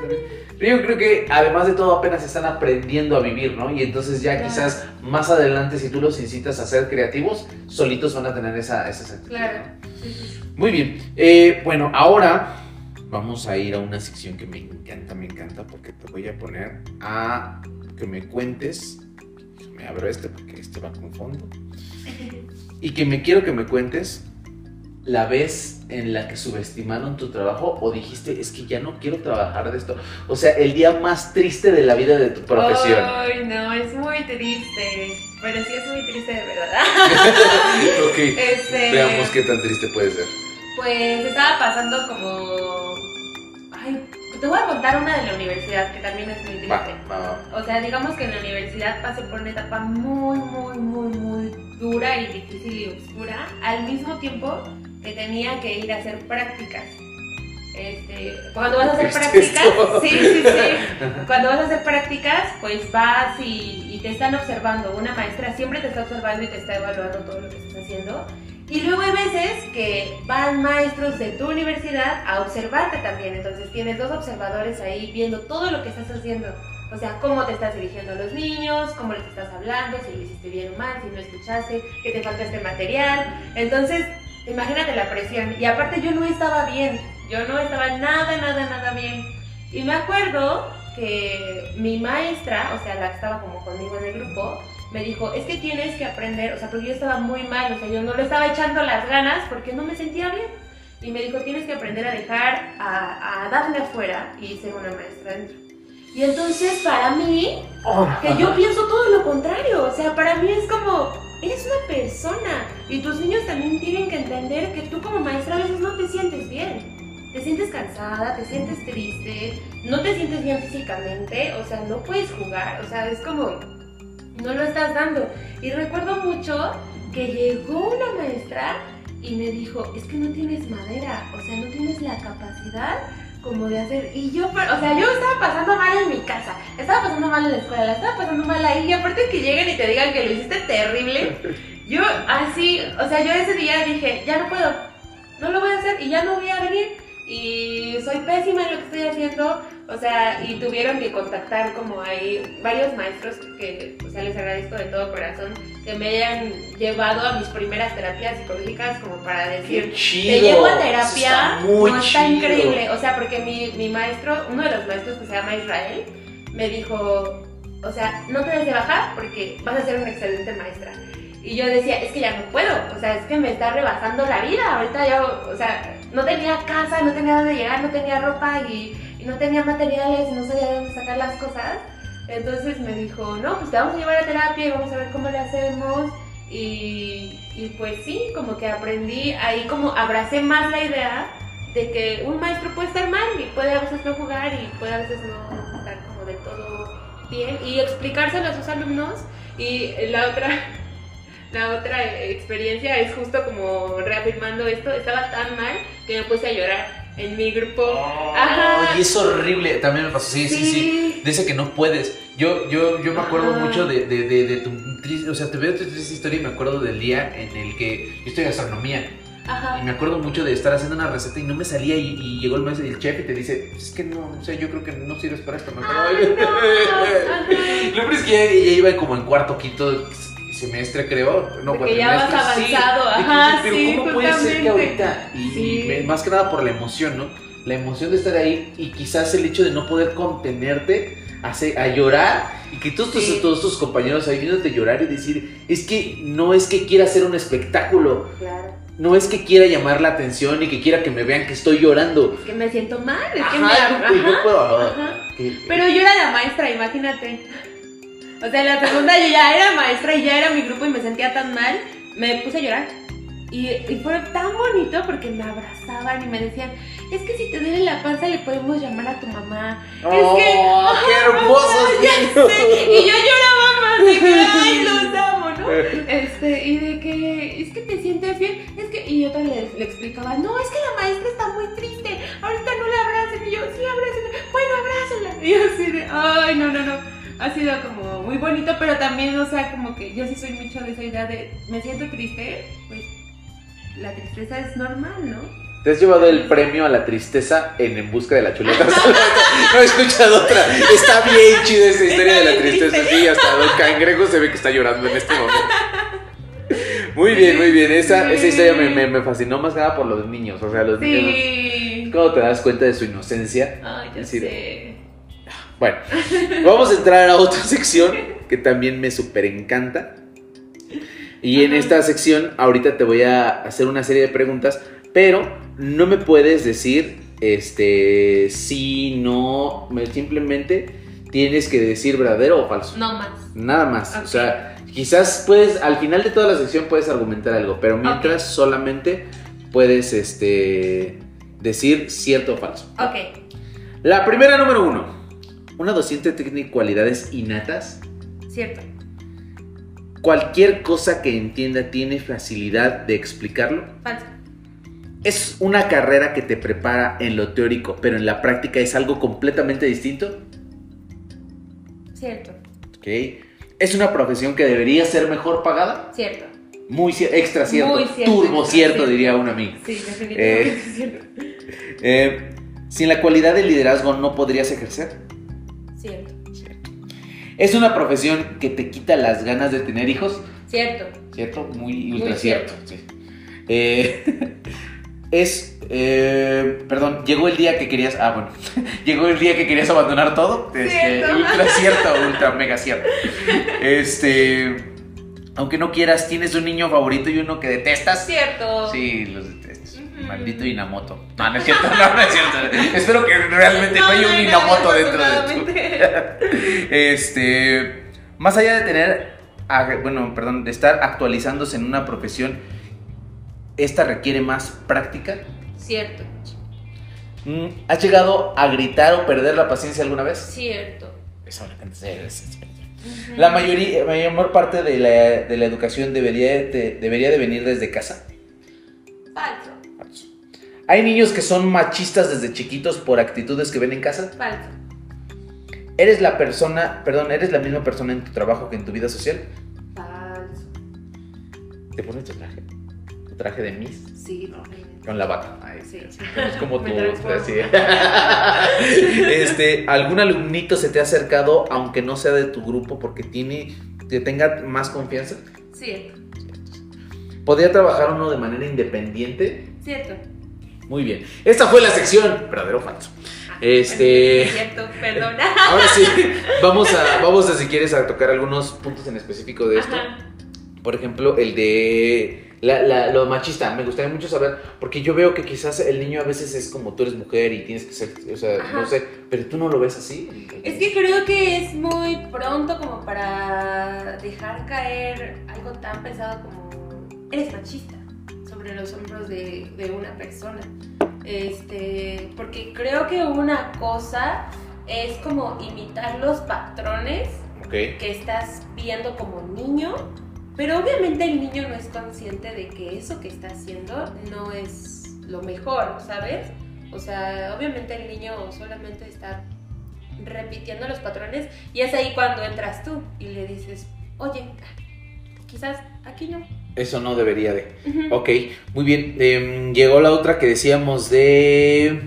Pero yo creo que además de todo apenas están aprendiendo a vivir, ¿no? Y entonces ya Claro. quizás más adelante si tú los incitas a ser creativos, solitos van a tener esa, actitudes. Claro. Sí, sí. Muy bien. Eh, bueno, ahora vamos a ir a una sección que me encanta, me encanta, porque te voy a poner a que me cuentes. Me abro este porque este va con fondo. Y que me quiero que me cuentes la vez en la que subestimaron tu trabajo o dijiste, es que ya no quiero trabajar de esto. O sea, el día más triste de la vida de tu profesión. Ay, no, es muy triste. Pero sí es muy triste de verdad. ok. Este- Veamos qué tan triste puede ser. Pues estaba pasando como. Ay, te voy a contar una de la universidad que también es muy Va, triste. va, va. O sea, digamos que en la universidad pasé por una etapa muy, muy, muy, muy dura y difícil y oscura, al mismo tiempo que tenía que ir a hacer prácticas. Este, cuando vas a hacer prácticas, sí, sí, sí. Cuando vas a hacer prácticas, pues vas y, y te están observando. Una maestra siempre te está observando y te está evaluando todo lo que estás haciendo. Y luego hay veces que van maestros de tu universidad a observarte también. Entonces tienes dos observadores ahí viendo todo lo que estás haciendo. O sea, cómo te estás dirigiendo a los niños, cómo les estás hablando, si lo hiciste bien o mal, si no escuchaste, que te falta este material. Entonces, imagínate la presión. Y aparte yo no estaba bien. Yo no estaba nada, nada, nada bien. Y me acuerdo que mi maestra, o sea, la que estaba como conmigo en el grupo, me dijo, es que tienes que aprender, o sea, porque yo estaba muy mal, o sea, yo no le estaba echando las ganas porque no me sentía bien. Y me dijo, tienes que aprender a dejar a, a Dafne afuera y ser una maestra dentro. Y entonces para mí, que yo pienso todo lo contrario, o sea, para mí es como, eres una persona y tus niños también tienen que entender que tú como maestra a veces no te sientes bien. Te sientes cansada, te sientes triste, no te sientes bien físicamente, o sea, no puedes jugar, o sea, es como, no lo estás dando. Y recuerdo mucho que llegó una maestra y me dijo, es que no tienes madera, o sea, no tienes la capacidad como de hacer. Y yo, pero, o sea, yo estaba pasando mal en mi casa, estaba pasando mal en la escuela, estaba pasando mal ahí. Y aparte que lleguen y te digan que lo hiciste terrible, yo así, o sea, yo ese día dije, ya no puedo, no lo voy a hacer y ya no voy a venir. Y soy pésima en lo que estoy haciendo, o sea, y tuvieron que contactar como hay varios maestros que, o sea, les agradezco de todo corazón que me hayan llevado a mis primeras terapias psicológicas como para decir, te llevo a terapia, está muy no está chido. increíble. O sea, porque mi, mi maestro, uno de los maestros que se llama Israel, me dijo, o sea, no te des de bajar porque vas a ser una excelente maestra. Y yo decía, es que ya no puedo, o sea, es que me está rebasando la vida. Ahorita yo, o sea, no tenía casa, no tenía dónde llegar, no tenía ropa y, no tenía materiales, no sabía de dónde sacar las cosas. Entonces me dijo, no, pues te vamos a llevar a terapia y vamos a ver cómo le hacemos. Y, y pues sí, como que aprendí, ahí como abracé más la idea de que un maestro puede estar mal y puede a veces no jugar y puede a veces no estar como de todo bien y explicárselo a sus alumnos. Y la otra, la otra experiencia es justo como reafirmando esto, estaba tan mal que me puse a llorar en mi grupo. Ajá. Ay, es horrible. También me pasó. Sí, sí, sí. Sí. Ese que no puedes. Yo, yo, yo me acuerdo Ajá. mucho de, de, de, de tu triste. O sea, te veo tu triste historia y me acuerdo del día en el que yo estoy en gastronomía. Ajá. Y me acuerdo mucho de estar haciendo una receta y no me salía. Y, y llegó el maestro y el chef y te dice: Es que no, o sea, yo creo que no sirves para esto. Mejor. Ay, no. Lo peor es que ya, ya iba como en cuarto, quinto semestre, creo. No, Porque ya vas sí. avanzado, De que pero sí, ¿cómo puede ser que ahorita? Y, Sí. y más que nada por la emoción, ¿no? La emoción de estar ahí y quizás el hecho de no poder contenerte hace a llorar y que todos, tus, Sí. todos tus compañeros ahí viéndote llorar y decir, es que no es que quiera hacer un espectáculo, Claro. no es que quiera llamar la atención y que quiera que me vean que estoy llorando. Es que me siento mal, es que Ajá, me yo- puedo- ajá. que- Pero yo era la maestra, imagínate. O sea, la segunda yo ya era maestra y ya era mi grupo y me sentía tan mal, me puse a llorar. Y, y fue tan bonito porque me abrazaban y me decían, es que si te duele la panza le podemos llamar a tu mamá. ¡Oh, es que, qué hermosos sé. Y yo lloraba más de que, ay, los amo, ¿no? Este, y de que, es que te sientes bien, es que, y otra le, le explicaba, no, es que la maestra está muy triste, ahorita no la abracen, y yo, sí, abracen, bueno, abrácenla. Y yo así de, ay, no, no, no, ha sido como muy bonito, pero también, o sea, como que yo sí soy mucho de esa idea de, me siento triste, pues, la tristeza es normal, ¿no? Te has llevado el premio a la tristeza en En Busca de la Chuleta. no he escuchado otra. Está bien chida esa historia de la tristeza. triste. Sí, hasta Don Cangrejo se ve que está llorando en este momento. Muy bien, muy bien. Esa, esa historia me, me- me fascinó más que nada por los niños. O sea, los niños. Sí. Cuando te das cuenta de su inocencia. Ay, ya Sí. sé. Bueno, vamos a entrar a otra sección que también me súper encanta. Y en esta sección, ahorita te voy a hacer una serie de preguntas, pero no me puedes decir, este, sí, no, me- simplemente tienes que decir verdadero o falso. No más. Nada más. O sea, quizás puedes, al final de toda la sección puedes argumentar algo, pero mientras solamente puedes, este, decir cierto o falso. Ok. La primera número uno. Una docente tiene cualidades innatas. Cierto. Cualquier cosa que entienda tiene facilidad de explicarlo. Falso. Es una carrera que te prepara en lo teórico, pero en la práctica es algo completamente distinto. Cierto. Ok. Es una profesión que debería ser mejor pagada. Cierto. Muy extra cierto. Muy cierto, Turbo cierto, cierto. diría un amigo. Sí, definitivamente Eh. cierto. Eh, sin la cualidad de liderazgo no podrías ejercer. Cierto. Es una profesión que te quita las ganas de tener hijos. Cierto. ¿Cierto? Muy Muy ultra cierto. sí. Eh, es. eh, perdón, llegó el día que querías. Ah, bueno. llegó el día que querías abandonar todo. Este, Cierto. ultra cierto, ultra mega cierto. Este. Aunque no quieras, tienes un niño favorito y uno que detestas. Cierto. Sí, los detestas. Maldito Inamoto. No, no es cierto, no, no es cierto. Espero que realmente no, No, haya un Inamoto dentro de tu. afortunadamente. Este, más allá de tener, bueno, perdón, de estar actualizándose en una profesión, esta requiere más práctica. Cierto. Mm, ¿Has llegado a gritar o perder la paciencia alguna vez? Cierto. Eso se- Ujú. La mayoría, mayor parte de la, de la educación debería de, debería de venir desde casa. Falso. Hay niños que son machistas desde chiquitos por actitudes que ven en casa. Falso. ¿Eres la persona, perdón, eres la misma persona en tu trabajo que en tu vida social? Falso. ¿Te pones tu traje? ¿Tu traje de Miss? Sí, totalmente. Con la bata. Ay, Sí. Es como transformo. así. este, ¿Algún alumnito se te ha acercado, aunque no sea de tu grupo, porque tiene, te tenga más confianza? Cierto. ¿Podría trabajar uno de manera independiente? Cierto. Muy bien. Esta fue la sección, verdadero o falso. Ah, Este- Cierto, perdona. Ahora sí, vamos a, vamos a si quieres a tocar algunos puntos en específico de esto. Ajá. Por ejemplo, el de la- la- lo machista. Me gustaría mucho saber, porque yo veo que quizás el niño a veces es como tú eres mujer y tienes que ser, o sea, Ajá. no sé, pero tú no lo ves así. Es que creo que es muy pronto como para dejar caer algo tan pesado como eres machista sobre los hombros de, de una persona. Este, porque creo que una cosa es como imitar los patrones Ok. que estás viendo como niño, pero obviamente el niño no es consciente de que eso que está haciendo no es lo mejor, ¿sabes? O sea, obviamente el niño solamente está repitiendo los patrones y es ahí cuando entras tú y le dices, oye, quizás aquí no. Eso no debería de. Ujú. Ok, muy bien. Em, llegó la otra que decíamos de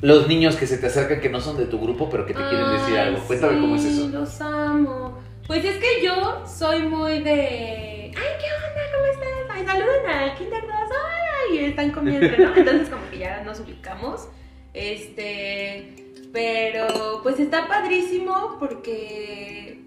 los niños que se te acercan que no son de tu grupo, pero que te quieren decir algo. Cuéntame cómo es eso. Los amo. Pues es que yo soy muy de. Ay, ¿qué onda? ¿Cómo estás? Ay, saluden al Kinder 2. Ay, y están comiendo, ¿no? Entonces, como que ya nos ubicamos. Este. Pero, pues está padrísimo porque.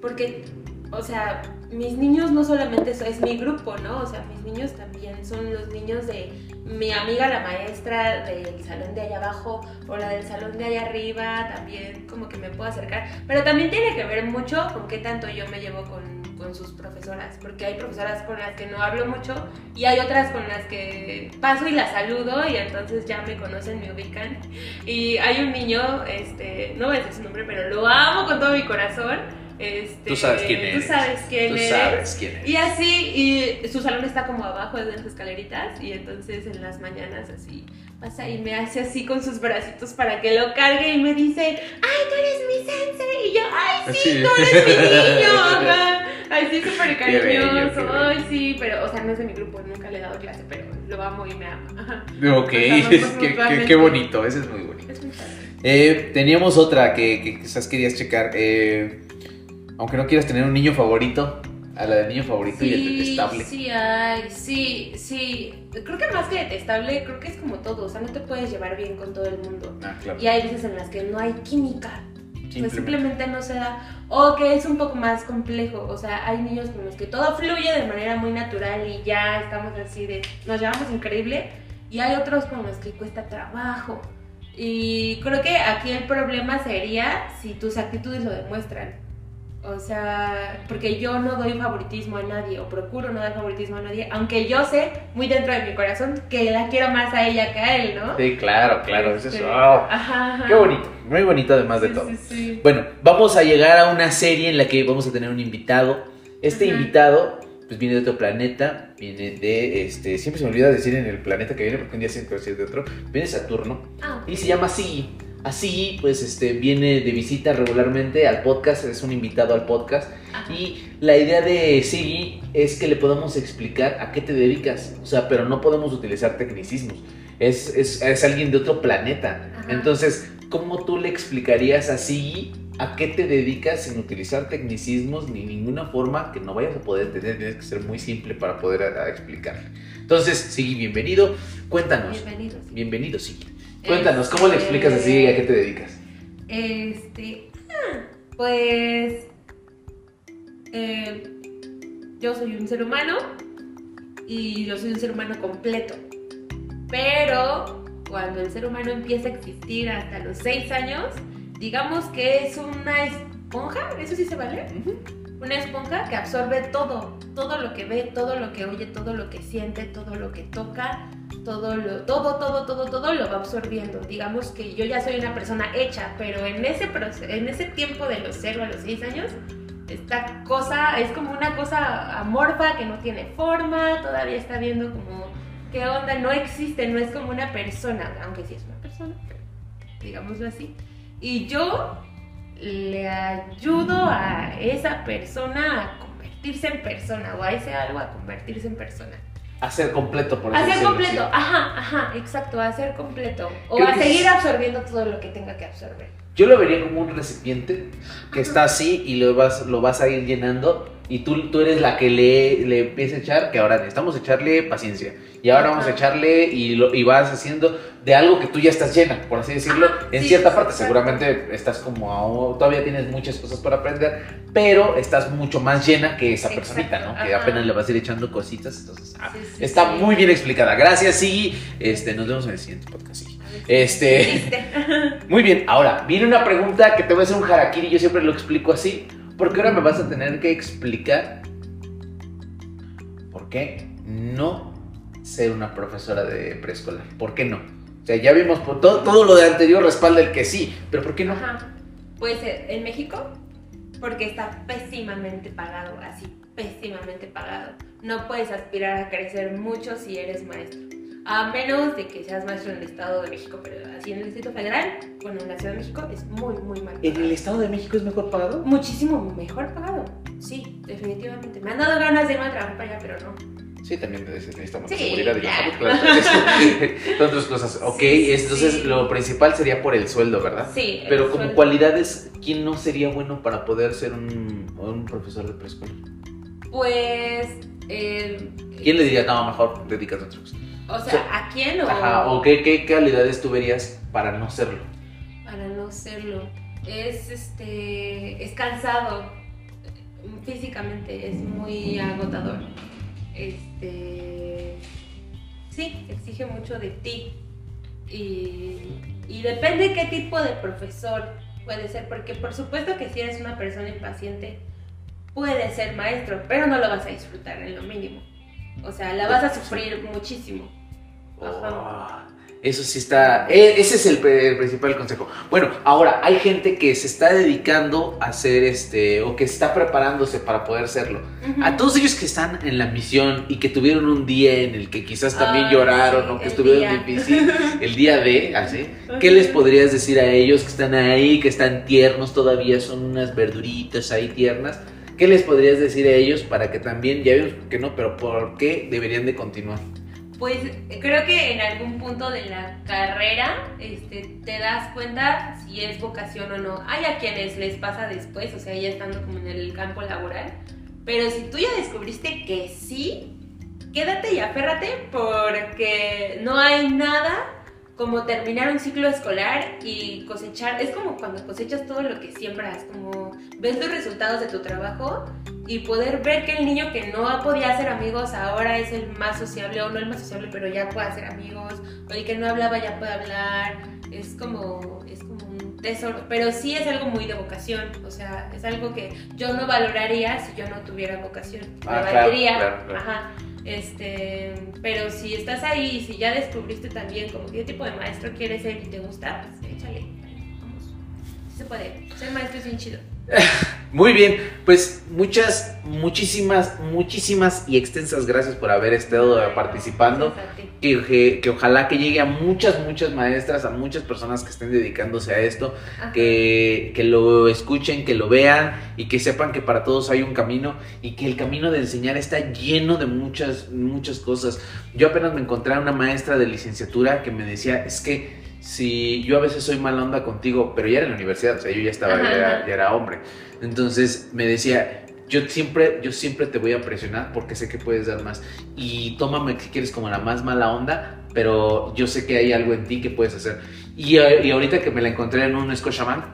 Porque, o sea, mis niños no solamente es mi grupo, ¿no? O sea, mis niños también son los niños de mi amiga la maestra del salón de allá abajo o la del salón de allá arriba, también como que me puedo acercar. Pero también tiene que ver mucho con qué tanto yo me llevo con, con sus profesoras, porque hay profesoras con las que no hablo mucho y hay otras con las que paso y las saludo y entonces ya me conocen, me ubican. Y hay un niño, este, no voy a decir su nombre, pero lo amo con todo mi corazón. Este, Tú sabes quién eres. Tú sabes quién Tú eres. sabes quién es. Y así, y su salón está como abajo de las escaleritas y entonces en las mañanas así pasa y me hace así con sus bracitos para que lo cargue y me dice, ay, tú eres mi sensei. Y yo, ay, sí, tú eres mi niño. Ajá. Ay, sí, súper cariñoso. Ay, sí, pero, o sea, no es de mi grupo, nunca le he dado clase, pero lo amo y me ama. Ok, qué, bonito, eso es muy bonito. Es muy. Eh, teníamos otra que, que quizás querías checar. eh, aunque no quieras tener un niño favorito, a la del niño favorito y el detestable. Sí, ay, sí, sí. Creo que más que detestable, creo que es como todo. O sea, no te puedes llevar bien con todo el mundo. Ah, claro. Y hay veces en las que no hay química. Simplemente. simplemente no se da. O que es un poco más complejo. O sea, hay niños con los que todo fluye de manera muy natural y ya estamos así de. Nos llevamos increíble. Y hay otros con los que cuesta trabajo. Y creo que aquí el problema sería si tus actitudes lo demuestran. O sea, porque yo no doy favoritismo a nadie o procuro no dar favoritismo a nadie, aunque yo sé muy dentro de mi corazón que la quiero más a ella que a él, ¿no? Sí, claro, claro. Eso es, Este, oh, ajá, ajá. Qué bonito, muy bonito además de todo. sí, sí. Bueno, vamos a llegar a una serie en la que vamos a tener un invitado. Este Ajá. invitado, pues viene de otro planeta, viene de, este, siempre se me olvida decir en el planeta que viene, porque un día siempre decir de otro, viene de Saturno, Ah, y se llama Siggy. Así, pues, este, viene de visita regularmente al podcast, es un invitado al podcast, ajá. y la idea de Siggy es que le podamos explicar a qué te dedicas, o sea, pero no podemos utilizar tecnicismos. Es, es, es alguien de otro planeta. Ajá. Entonces, ¿cómo tú le explicarías a Siggy a qué te dedicas sin utilizar tecnicismos ni ninguna forma que no vayas a poder entender? Tienes que ser muy simple para poder a- a explicarle. Entonces, Siggy, bienvenido. Cuéntanos. Bienvenidos. Bienvenido, Siggy. Cuéntanos, ¿cómo le explicas a Siggy a qué te dedicas? Este, ah, pues, eh, yo soy un ser humano y yo soy un ser humano completo. Pero cuando el ser humano empieza a existir hasta los 6 años, digamos que es una esponja, ¿eso sí se vale? Una esponja que absorbe todo, todo lo que ve, todo lo que oye, todo lo que siente, todo lo que toca, todo, lo, todo, todo, todo, todo lo va absorbiendo. Digamos que yo ya soy una persona hecha, pero en ese, en ese tiempo de los 0 a los 6 años, esta cosa es como una cosa amorfa que no tiene forma, todavía está viendo como qué onda, no existe, no es como una persona, aunque sí es una persona, digámoslo así. Y yo le ayudo a esa persona a convertirse en persona o a ese algo a convertirse en persona. A ser completo, por decirlo, completo, ajá, ajá, exacto, a ser completo. O Creo a seguir es- absorbiendo todo lo que tenga que absorber. Yo lo vería como un recipiente que está así y lo vas, lo vas a ir llenando y tú, tú eres la que le, le empieza a echar, que ahora necesitamos echarle paciencia. Y ahora vamos a echarle y, lo, y vas haciendo de algo que tú ya estás llena, por así decirlo. Ajá, en sí, cierta parte exacto. seguramente estás como, todavía tienes muchas cosas por aprender, pero estás mucho más llena que esa Exacto, personita, ¿no? Que ajá. apenas le vas a ir echando cositas. Entonces, ah, Sí, sí, está sí. muy bien explicada. Gracias, sí. Este, nos vemos en el siguiente podcast, sí. A ver si Este-. Muy bien, ahora viene una pregunta que te voy a hacer un harakiri, yo siempre lo explico así, porque ahora me vas a tener que explicar por qué no ser una profesora de preescolar. ¿Por qué no? O sea, ya vimos todo, todo lo de anterior respalda el que sí, pero ¿por qué no? Ajá. Puede ser en México porque está pésimamente pagado, así, pésimamente pagado. No puedes aspirar a crecer mucho si eres maestro. A menos de que seas maestro en el Estado de México, pero así en el Distrito Federal, bueno, en la Ciudad de México es muy, muy mal. ¿En el Estado de México es mejor pagado? Muchísimo mejor pagado. Sí, definitivamente. Me han dado ganas de irme a trabajar para allá, pero no. Sí, también necesitamos Sí, seguridad y salud, claro. Entonces, otras cosas. Ok, Sí, entonces sí. lo principal sería por el sueldo, ¿verdad? Sí. el Pero como sueldo. cualidades, ¿quién no sería bueno para poder ser un, un profesor de preescolar? Pues. eh, ¿Quién le diría, no, mejor dedícate a otra cosa? O sea, ¿a quién o.? Ajá, o qué, qué cualidades tú verías para no serlo? Para no serlo. Es este. Es cansado. Físicamente es muy agotador. Este. Sí, exige mucho de ti. Y, y depende qué tipo de profesor puede ser. Porque por supuesto que si eres una persona impaciente, puedes ser maestro, pero no lo vas a disfrutar en lo mínimo. O sea, la vas a sufrir muchísimo. Ajá. Oh, eso sí está. e- Ese es el, principal consejo. Bueno, ahora hay gente que se está dedicando a hacer este. o que está preparándose para poder serlo. Ujú. A todos ellos que están en la misión y que tuvieron un día en el que quizás también lloraron sí, o que estuvieron día. difícil, el día de, así, ¿qué les podrías decir a ellos que están ahí, que están tiernos todavía, son unas verduritas ahí tiernas? ¿Qué les podrías decir a ellos para que también, ya vimos que no, pero por qué deberían de continuar? Pues creo que en algún punto de la carrera este, te das cuenta si es vocación o no. Hay a quienes les pasa después, o sea, ya estando como en el campo laboral. Pero si tú ya descubriste que sí, quédate y aférrate porque no hay nada como terminar un ciclo escolar y cosechar. Es como cuando cosechas todo lo que siembras, como ves los resultados de tu trabajo y poder ver que el niño que no podía hacer amigos ahora es el más sociable, o no el más sociable, pero ya puede hacer amigos, o el que no hablaba ya puede hablar, es como, es como un tesoro, pero sí es algo muy de vocación, o sea, es algo que yo no valoraría si yo no tuviera vocación. Ah, Me claro, valdría, claro, claro. ajá. Este, pero si estás ahí y si ya descubriste también como qué tipo de maestro quieres ser y te gusta, pues échale. Vamos. Sí se puede. Ser maestro es bien chido. Muy bien, pues muchas, muchísimas, muchísimas y extensas gracias por haber estado participando. Que, que- que ojalá que llegue a muchas, muchas maestras, a muchas personas que estén dedicándose a esto, que, que lo escuchen, que lo vean y que sepan que para todos hay un camino y que el camino de enseñar está lleno de muchas, muchas cosas. Yo apenas me encontré a una maestra de licenciatura que me decía, es que si yo a veces soy mala onda contigo, pero ya era en la universidad, o sea, yo ya estaba, Ajá, ya era, ajá. ya era hombre. Entonces me decía, yo siempre, yo siempre te voy a presionar porque sé que puedes dar más. Y tómame si quieres como la más mala onda, pero yo sé que hay algo en ti que puedes hacer. Y, eh, y ahorita que me la encontré en un Scotiabank,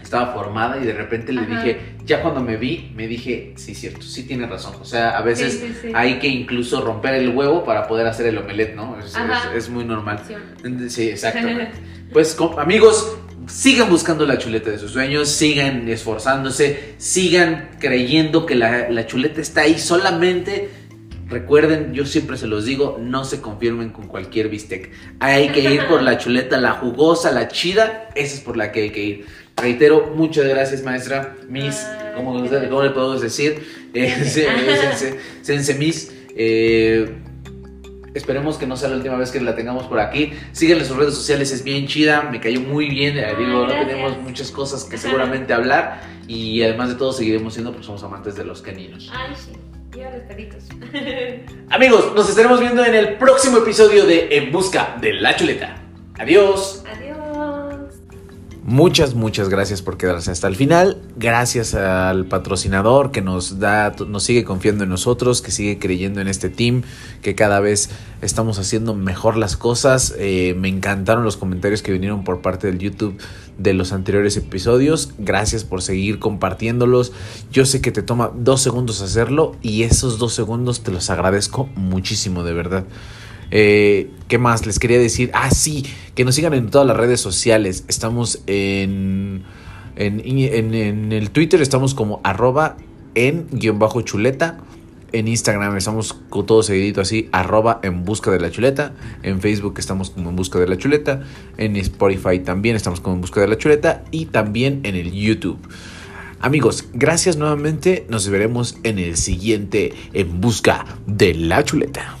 estaba formada y de repente le Ajá. dije, ya cuando me vi, me dije, sí, cierto, sí tiene razón. O sea, a veces Sí, sí, sí. hay que incluso romper el huevo para poder hacer el omelette, ¿no? Es, Ajá. es- es muy normal. Sí. Exactamente. Pues amigos, sigan buscando la chuleta de sus sueños, sigan esforzándose, sigan creyendo que la, la chuleta está ahí solamente. Recuerden, yo siempre se los digo, no se confirmen con cualquier bistec. Hay que ir por la chuleta, la jugosa, la chida, esa es por la que hay que ir. Reitero, muchas gracias maestra, Miss, ¿cómo le podemos decir? Eh, Sense. se- sense- Miss. eh, Esperemos que no sea la última vez que la tengamos por aquí. Síganle sus redes sociales, es bien chida, me cayó muy bien. eh, digo, no tenemos muchas cosas que seguramente hablar. Y además de todo, seguiremos siendo, porque somos amantes de los caninos. Ay, sí. Y a los perritos. Amigos, nos estaremos viendo en el próximo episodio de En Busca de la Chuleta. Adiós. Adiós. Muchas, muchas gracias por quedarse hasta el final. Gracias al patrocinador que nos da, nos sigue confiando en nosotros, que sigue creyendo en este team, que cada vez estamos haciendo mejor las cosas. Eh, me encantaron los comentarios que vinieron por parte del YouTube de los anteriores episodios. Gracias por seguir compartiéndolos. Yo sé que te toma dos segundos hacerlo y esos dos segundos te los agradezco muchísimo, de verdad. Eh, ¿Qué más les quería decir? Ah, sí, que nos sigan en todas las redes sociales. Estamos en, en, en- el Twitter, estamos como arroba en guion bajo chuleta. En Instagram estamos con todo seguidito así, arroba en busca de la chuleta. En Facebook estamos como en busca de la chuleta. En Spotify también estamos como en busca de la chuleta. Y también en el YouTube. Amigos, gracias nuevamente. Nos veremos en el siguiente en busca de la chuleta.